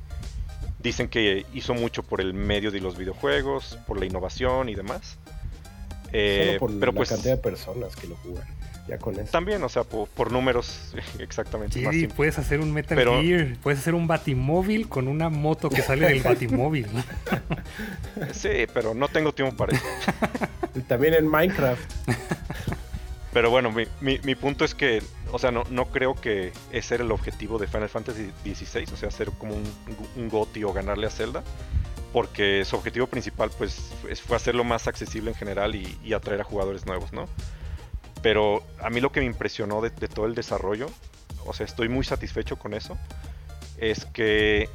dicen que hizo mucho por el medio de los videojuegos, por la innovación y demás. Eh, Solo por pero la pues cantidad de personas que lo jugaron. Ya con eso. también, o sea, por, por números [LAUGHS] exactamente. Sí, puedes hacer un Metal Pero- Gear, puedes hacer un Batimóvil con una moto que sale del [LAUGHS] Batimóvil. Sí, pero no tengo tiempo para eso. Y también en Minecraft. Pero bueno, mi, mi- mi punto es que, o sea, no, no creo que ese era el objetivo de Final Fantasy XVI, o sea, ser como un, un GOTY o ganarle a Zelda, porque su objetivo principal pues fue hacerlo más accesible en general y, atraer a jugadores nuevos, ¿no? Pero a mí lo que me impresionó de, todo el desarrollo, o sea, estoy muy satisfecho con eso, es que,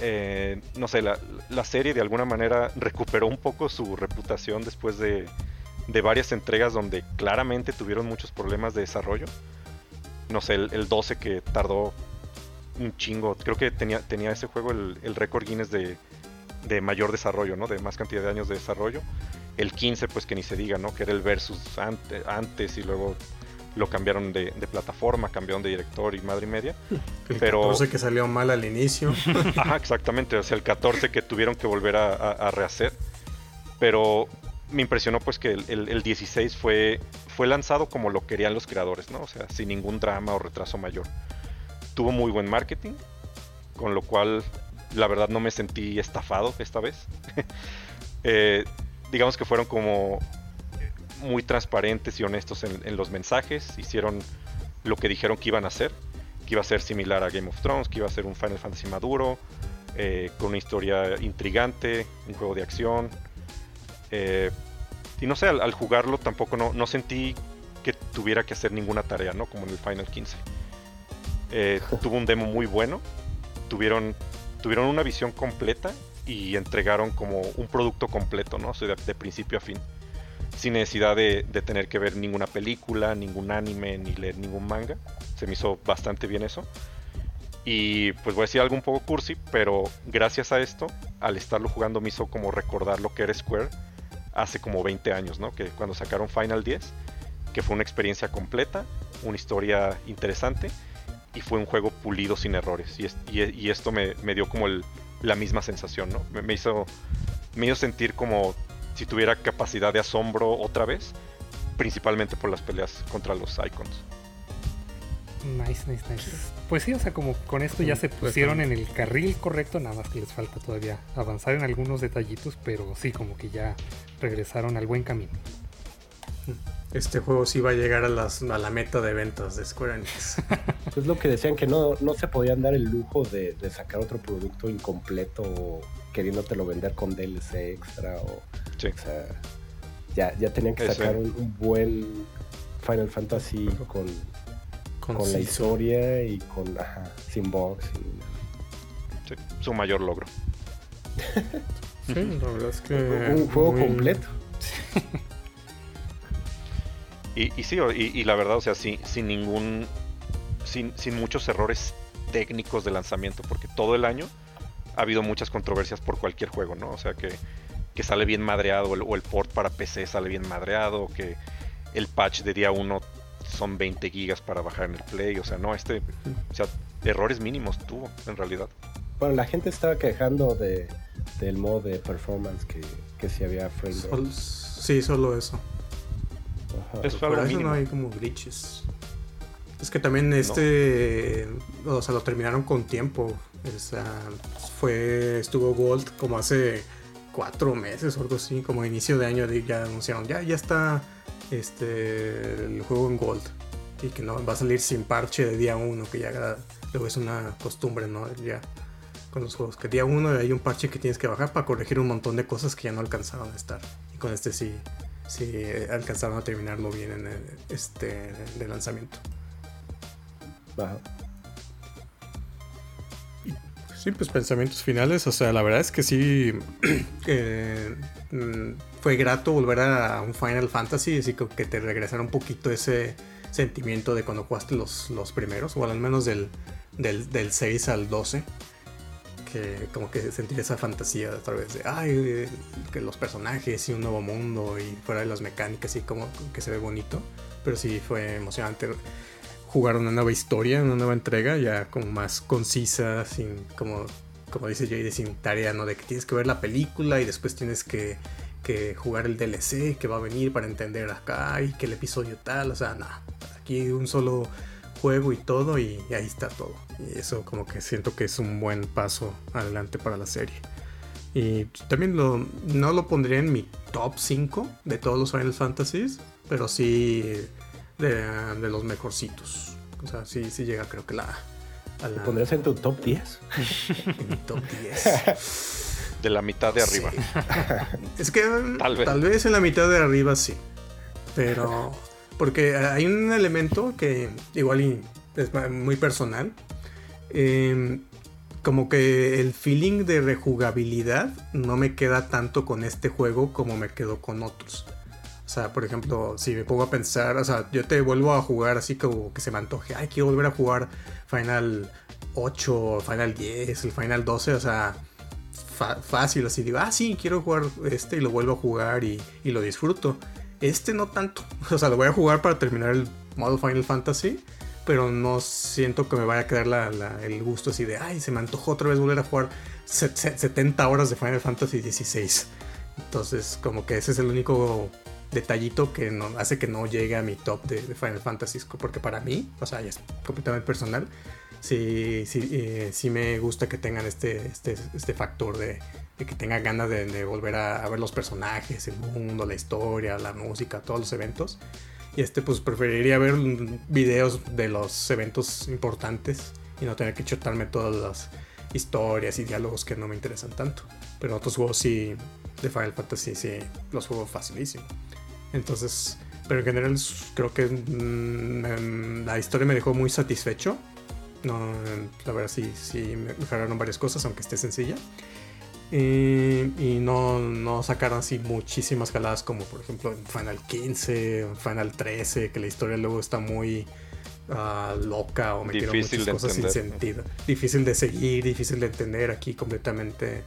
eh, no sé, la, serie de alguna manera recuperó un poco su reputación después de, de, varias entregas donde claramente tuvieron muchos problemas de desarrollo. No sé, el, 12 que tardó un chingo, creo que tenía, tenía ese juego el, el récord Guinness de de mayor desarrollo, ¿no? De más cantidad de años de desarrollo. El 15, pues que ni se diga, ¿no? Que era el versus antes y luego lo cambiaron de, plataforma, cambiaron de director y madre y media. El pero... 14 que salió mal al inicio. [LAUGHS] Ajá, exactamente. O sea, el 14 que tuvieron que volver a, rehacer. Pero me impresionó pues que el, el, 16 fue, fue lanzado como lo querían los creadores, ¿no? O sea, sin ningún drama o retraso mayor. Tuvo muy buen marketing, con lo cual la verdad no me sentí estafado esta vez. [LAUGHS] Eh, digamos que fueron como muy transparentes y honestos en, los mensajes, hicieron lo que dijeron que iban a hacer, que iba a ser similar a Game of Thrones, que iba a ser un Final Fantasy maduro, eh, con una historia intrigante, un juego de acción. Eh, y no sé, al, jugarlo tampoco no, sentí que tuviera que hacer ninguna tarea, ¿no? Como en el Final 15. [LAUGHS] tuvo un demo muy bueno, tuvieron tuvieron una visión completa y entregaron como un producto completo, ¿no? O sea, de, principio a fin. Sin necesidad de, tener que ver ninguna película, ningún anime, ni leer ningún manga. Se me hizo bastante bien eso. Y pues voy a decir algo un poco cursi, pero gracias a esto, al estarlo jugando me hizo como recordar lo que era Square hace como 20 años, ¿no? Que cuando sacaron Final 10, que fue una experiencia completa, una historia interesante y fue un juego pulido sin errores. Y, esto me, dio como la misma sensación, ¿no? Me hizo sentir como si tuviera capacidad de asombro otra vez, principalmente por las peleas contra los Icons. Nice, nice, nice. Pues sí, o sea, como con esto ya se pues pusieron en el carril correcto, nada más que les falta todavía avanzar en algunos detallitos, pero sí, como que ya regresaron al buen camino este juego sí va a llegar a, las, a la meta de ventas de Square Enix. [LAUGHS] Es lo que decían, que no, no se podían dar el lujo de, sacar otro producto incompleto o queriéndotelo vender con DLC extra. O, sea, ya, ya tenían que sacar un, buen Final Fantasy con, con, la historia y con ajá, sin box. su mayor logro. sí, la verdad es que. Un juego completo. Y, sí, y, la verdad, o sea, sin, sin ningún. Sin, muchos errores técnicos de lanzamiento, porque todo el año ha habido muchas controversias por cualquier juego, ¿no? O sea, que, sale bien madreado, o el port para PC sale bien madreado, o que el patch de día 1 son 20 gigas para bajar en el play, o sea, no, este. O sea, errores mínimos tuvo, en realidad. Bueno, la gente estaba quejando de, del modo de performance que, que si había frame Sí, solo eso. Es Por eso no hay como glitches. Es que también este, o sea, lo terminaron con tiempo. O sea, fue, estuvo Gold como hace cuatro meses o algo así, como inicio de año ya anunciaron, ya, ya está este, el juego en Gold. Y que no va a salir sin parche de día uno, que ya luego es una costumbre, ¿no? Ya con los juegos, que día uno hay un parche que tienes que bajar para corregir un montón de cosas que ya no alcanzaron a estar. Y con este sí, si alcanzaron a terminarlo bien en el este de lanzamiento. Sí, pues pensamientos finales, o sea, la verdad es que sí [CLEARS THROAT] mm, fue grato volver a un Final Fantasy, así que te regresara un poquito ese sentimiento de cuando jugaste los, los primeros, o al menos del, del, del 6 al 12 que como que sentir esa fantasía a través de, ay, que los personajes y un nuevo mundo y fuera de las mecánicas y como que se ve bonito. Pero sí fue emocionante jugar una nueva historia, una nueva entrega, ya como más concisa, sin como, como dice Jade, sin tarea, ¿no? De que tienes que ver la película y después tienes que, que jugar el DLC que va a venir para entender acá y que el episodio tal, o sea, nada. Aquí un solo juego y todo y ahí está todo. Y eso como que siento que es un buen paso adelante para la serie. Y también lo, no lo pondría en mi top 5 de todos los Final Fantasies, pero sí de, los mejorcitos. O sea, sí, sí llega creo que la... ¿Lo pondrías en tu top 10? [LAUGHS] en mi top 10. [LAUGHS] De la mitad de arriba. [LAUGHS] es que tal vez. tal vez en la mitad de arriba sí. Pero. Porque hay un elemento que igual es muy personal. Em, como que el feeling de rejugabilidad no me queda tanto con este juego como me quedó con otros. O sea, por ejemplo, si me pongo a pensar, o sea, yo te vuelvo a jugar así como que se me antoje, ay, quiero volver a jugar Final 8, Final 10, el Final 12, o sea, fácil, así digo, ah, sí, quiero jugar este y lo vuelvo a jugar y, y lo disfruto. Este no tanto, [LAUGHS] o sea, lo voy a jugar para terminar el modo Final Fantasy pero no siento que me vaya a quedar el gusto así de, ay, se me antojó otra vez volver a jugar 70 horas de Final Fantasy XVI. Entonces, como que ese es el único detallito que no, hace que no llegue a mi top de, Final Fantasy, porque para mí, o sea, ya es completamente personal, sí, sí, eh, sí me gusta que tengan este, este, este factor de, que tengan ganas de, volver a, ver los personajes, el mundo, la historia, la música, todos los eventos. Y este pues preferiría ver videos de los eventos importantes y no tener que chutarme todas las historias y diálogos que no me interesan tanto. Pero otros juegos sí, de Final Fantasy sí, los juego facilísimo. Entonces, pero en general creo que mm, la historia me dejó muy satisfecho. No, la verdad sí, sí me mejoraron varias cosas, aunque esté sencilla. Y, no, sacaron así muchísimas jaladas como por ejemplo en Final 15 o Final 13, que la historia luego está muy ah, loca o metieron muchas cosas sin sentido. Difícil de seguir, difícil de entender. Aquí completamente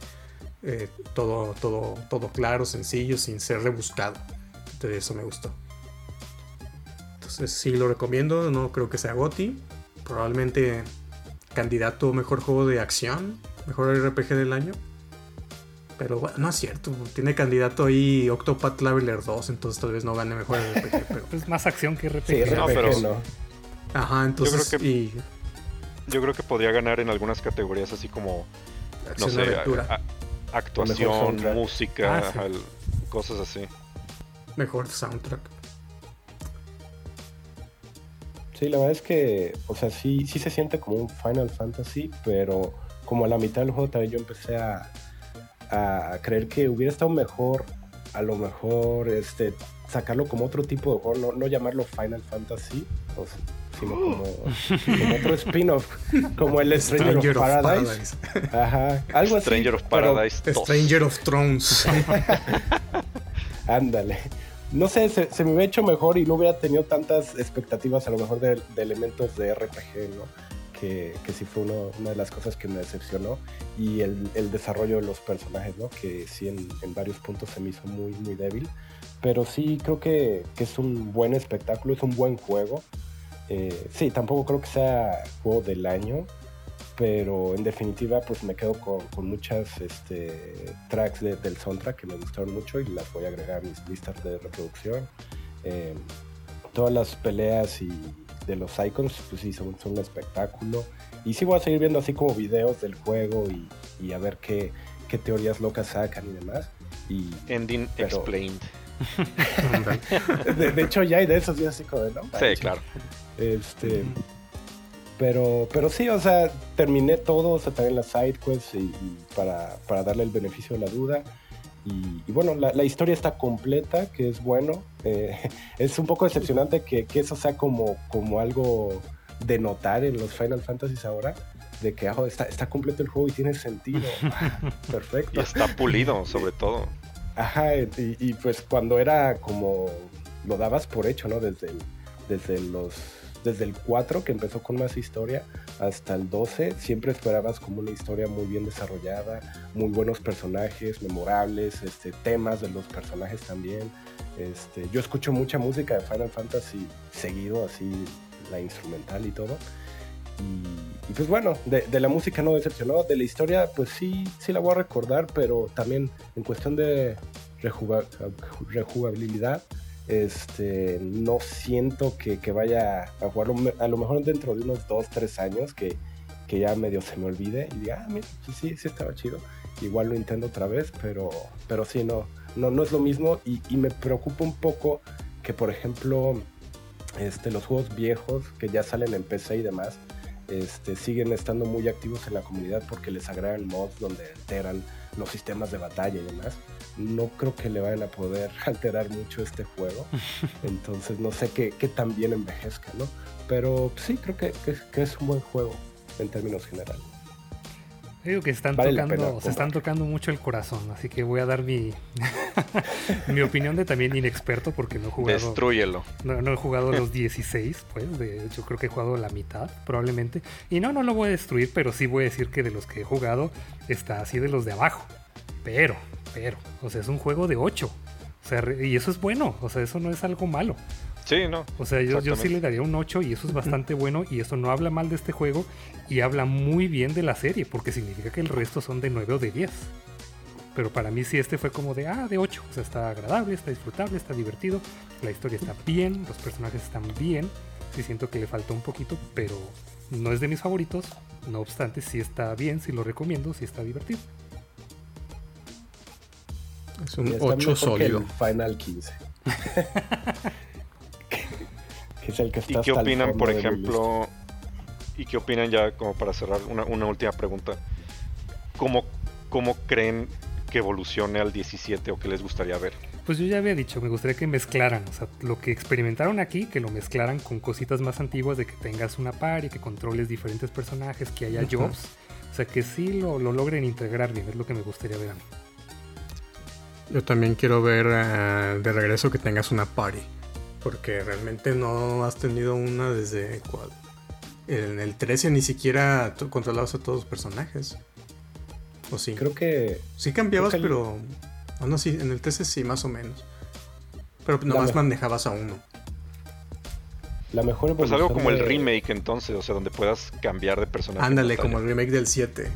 eh, todo, todo, todo claro, sencillo, sin ser rebuscado. Entonces eso me gustó. Entonces sí lo recomiendo, no creo que sea Goti. Probablemente candidato mejor juego de acción, mejor RPG del año. Pero bueno, no es cierto. Tiene candidato ahí Octopath Traveler 2, entonces tal vez no gane mejor RPG. [LAUGHS] Pero... es más acción que RPG. Sí, no, pero... Ajá, entonces. Yo creo, que, yo creo que podría ganar en algunas categorías así como. no sé, actuación, música, ah, cosas así. Mejor soundtrack. Sí, la verdad es que, o sea, sí, sí se siente como un Final Fantasy, pero como a la mitad del juego también yo empecé a, a creer que hubiera estado mejor, a lo mejor, este, sacarlo como otro tipo de juego, no, llamarlo Final Fantasy, sino [GASPS] como, otro spin-off, como el Stranger, of, Paradise. Ajá, algo así. Stranger of Paradise. Stranger of Thrones. [LAUGHS] Ándale. No sé, se, me hubiera hecho mejor y no hubiera tenido tantas expectativas a lo mejor de, de elementos de RPG, ¿no? que, sí fue una de las cosas que me decepcionó y el, desarrollo de los personajes, ¿no? que sí en, varios puntos se me hizo muy, muy débil, pero sí creo que, es un buen espectáculo, es un buen juego. Eh, sí, tampoco creo que sea juego del año, pero en definitiva pues me quedo con, muchas este, tracks del soundtrack que me gustaron mucho y las voy a agregar a mis listas de reproducción. Eh, todas las peleas y de los icons, pues sí, son, un espectáculo. Y sí voy a seguir viendo así como videos del juego y, a ver qué, teorías locas sacan y demás. Y, Ending explained. [LAUGHS] [LAUGHS] de, hecho ya hay de esos días así como de, ¿no? Sí, claro. Este... Pero, pero sí, o sea, terminé todo, o sea, también las sidequests y, para, para darle el beneficio de la duda. Y, bueno, la, historia está completa, que es bueno. Eh, [LAUGHS] es un poco decepcionante que, eso sea como, como algo de notar en los Final Fantasy ahora, de que ah, está, está completo el juego y tiene sentido. [LAUGHS] Perfecto. Y está pulido, sobre todo. Ajá, y, pues cuando era como lo dabas por hecho, ¿no? Desde, desde los desde el 4 que empezó con más historia hasta el 12 siempre esperabas como una historia muy bien desarrollada, muy buenos personajes, memorables, este, temas de los personajes también. Este, yo escucho mucha música de Final Fantasy seguido, así la instrumental y todo. Y, pues bueno, de, la música no decepcionó, de la historia pues sí, sí la voy a recordar, pero también en cuestión de rejugabilidad, este, no siento que, vaya a jugarlo, a lo mejor dentro de unos 2, 3 años que, ya medio se me olvide y diga, ah, mira, pues sí, sí estaba chido. Igual lo intento otra vez, pero, pero sí, no, no, no es lo mismo y, me preocupa un poco que, por ejemplo, este, los juegos viejos que ya salen en PC y demás, este, siguen estando muy activos en la comunidad porque les agregan mods donde alteran los sistemas de batalla y demás. No creo que le vayan a poder [LAUGHS] alterar mucho este juego. [LAUGHS] Entonces no sé qué, qué tan bien envejezca, ¿no? Pero sí, creo que, que es un buen juego en términos generales. Digo que están tocando, se están tocando mucho el corazón, así que voy a dar mi, [LAUGHS] mi opinión de también inexperto porque no he jugado. Destruyelo. No, he jugado los 16, pues, de hecho creo que he jugado la mitad, probablemente. Y no, no lo voy a destruir, pero sí voy a decir que de los que he jugado está así de los de abajo. Pero, pero, o sea, es un juego de 8. O sea, y eso es bueno, o sea, eso no es algo malo. Sí, no. O sea, yo, yo sí le daría un 8 y eso es bastante bueno y eso no habla mal de este juego y habla muy bien de la serie porque significa que el resto son de 9 o de 10. Pero para mí sí este fue como de, ah, de 8. O sea, está agradable, está disfrutable, está divertido, la historia está bien, los personajes están bien. Sí siento que le faltó un poquito, pero no es de mis favoritos. No obstante, sí está bien, sí lo recomiendo, sí está divertido. Es un 8 sólido. Final 15. [LAUGHS] [LAUGHS] ¿Y qué opinan, por ejemplo? ¿Y qué opinan ya, como para cerrar, una, última pregunta? ¿Cómo, ¿Cómo creen que evolucione al 17 o qué les gustaría ver? Pues yo ya había dicho, me gustaría que mezclaran, o sea, lo que experimentaron aquí, que lo mezclaran con cositas más antiguas de que tengas una par y que controles diferentes personajes, que haya jobs, o sea, que sí lo, logren integrar bien, es lo que me gustaría ver a mí. Yo también quiero ver eh, de regreso que tengas una party. Porque realmente no has tenido una desde cuál. En el 13 ni siquiera controlabas a todos los personajes. ¿O sí? Creo que. Sí cambiabas, pero. No, no, sí, en el 13 sí, más o menos. Pero nomás manejabas a uno. La mejor Pues algo como el remake entonces, o sea, donde puedas cambiar de personaje. Ándale, como el remake del 7.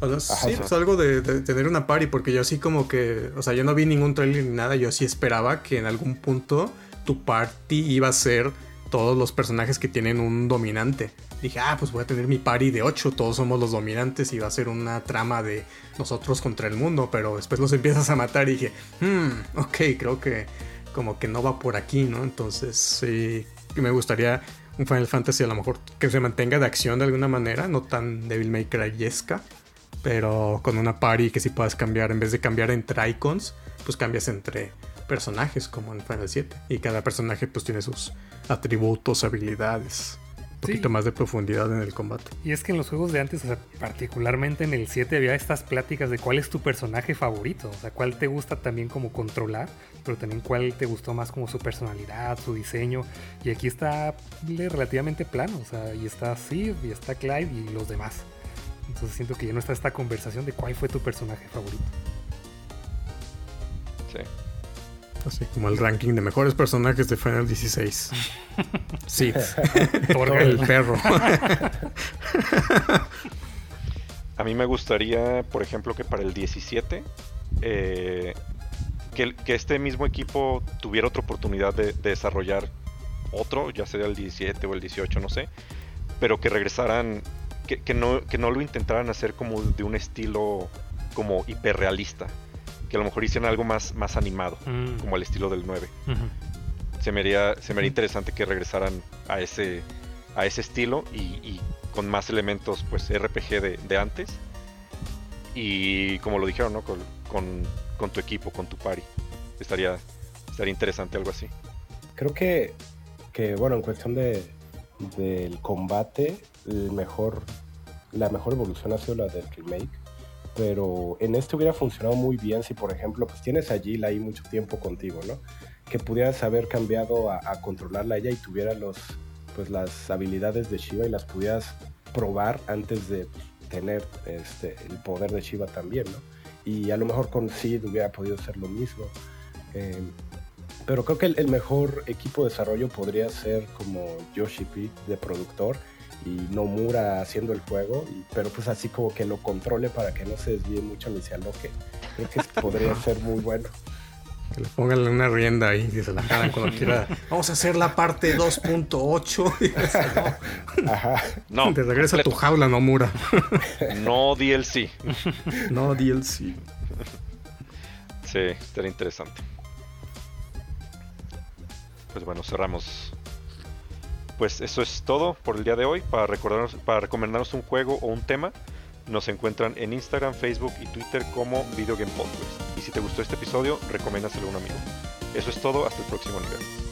O sí, pues algo de, de, tener una party, porque yo así como que, o sea, yo no vi ningún trailer ni nada, yo sí esperaba que en algún punto tu party iba a ser todos los personajes que tienen un dominante. Dije, ah, pues voy a tener mi party de 8, todos somos los dominantes y va a ser una trama de nosotros contra el mundo, pero después los [LAUGHS] empiezas a matar y dije, hmm, ok, creo que como que no va por aquí, ¿no? Entonces sí, me gustaría un Final Fantasy a lo mejor que se mantenga de acción de alguna manera, no tan Devil May Cry-esca, pero con una party que sí puedas cambiar, en vez de cambiar entre icons, pues cambias entre personajes como en Final 7. Y cada personaje pues tiene sus atributos, habilidades. Un poquito más de profundidad en el combate. Y es que en los juegos de antes, particularmente en el 7, había estas pláticas de cuál es tu personaje favorito. O sea, cuál te gusta también como controlar, pero también cuál te gustó más como su personalidad, su diseño. Y aquí está relativamente plano. O sea, y está Sid, y está Clive y los demás. Entonces siento que ya no está esta conversación de cuál fue tu personaje favorito. Sí. Así como el ranking de mejores personajes de Final 16. Sí. el perro. A mí me gustaría, por ejemplo, que para el 17, eh, que, este mismo equipo tuviera otra oportunidad de, desarrollar otro, ya sea el 17 o el 18, no sé, pero que regresaran, que, no, que no lo intentaran hacer como de un estilo como hiperrealista que a lo mejor hicieran algo más, más animado, mm. como al estilo del 9. se, me haría, se me haría interesante que regresaran a ese, a ese estilo y, con más elementos pues RPG de, antes. Y como lo dijeron, ¿no? Con, con, tu equipo, con tu party. Estaría, estaría interesante algo así. Creo que, que bueno, en cuestión de, del combate, el mejor, la mejor evolución ha sido la del remake pero en este hubiera funcionado muy bien si, por ejemplo, pues tienes a Jill ahí mucho tiempo contigo, ¿no? Que pudieras haber cambiado a, controlarla ella y tuviera los, pues, las habilidades de Shiva y las pudieras probar antes de pues, tener este, el poder de Shiva también, ¿no? Y a lo mejor con Sid hubiera podido ser lo mismo. Eh, pero creo que el, el, mejor equipo de desarrollo podría ser como Yoshi P de productor y Nomura haciendo el juego, pero pues así como que lo controle para que no se desvíe mucho ni se aloque. Creo que podría [LAUGHS] ser muy bueno. Que le pongan una rienda ahí y se la jalan cuando quiera. [LAUGHS] Vamos a hacer la parte 2.8. no. [LAUGHS] Ajá. No. Te regresa a tu jaula, Nomura. no DLC. no DLC. Sí, estaría interesante. Pues bueno, cerramos pues eso es todo por el día de hoy. Para, recordarnos, para recomendarnos un juego o un tema, nos encuentran en Instagram, Facebook y Twitter como Video Game Podcast. Y si te gustó este episodio, recomiéndaselo a un amigo. Eso es todo, hasta el próximo nivel.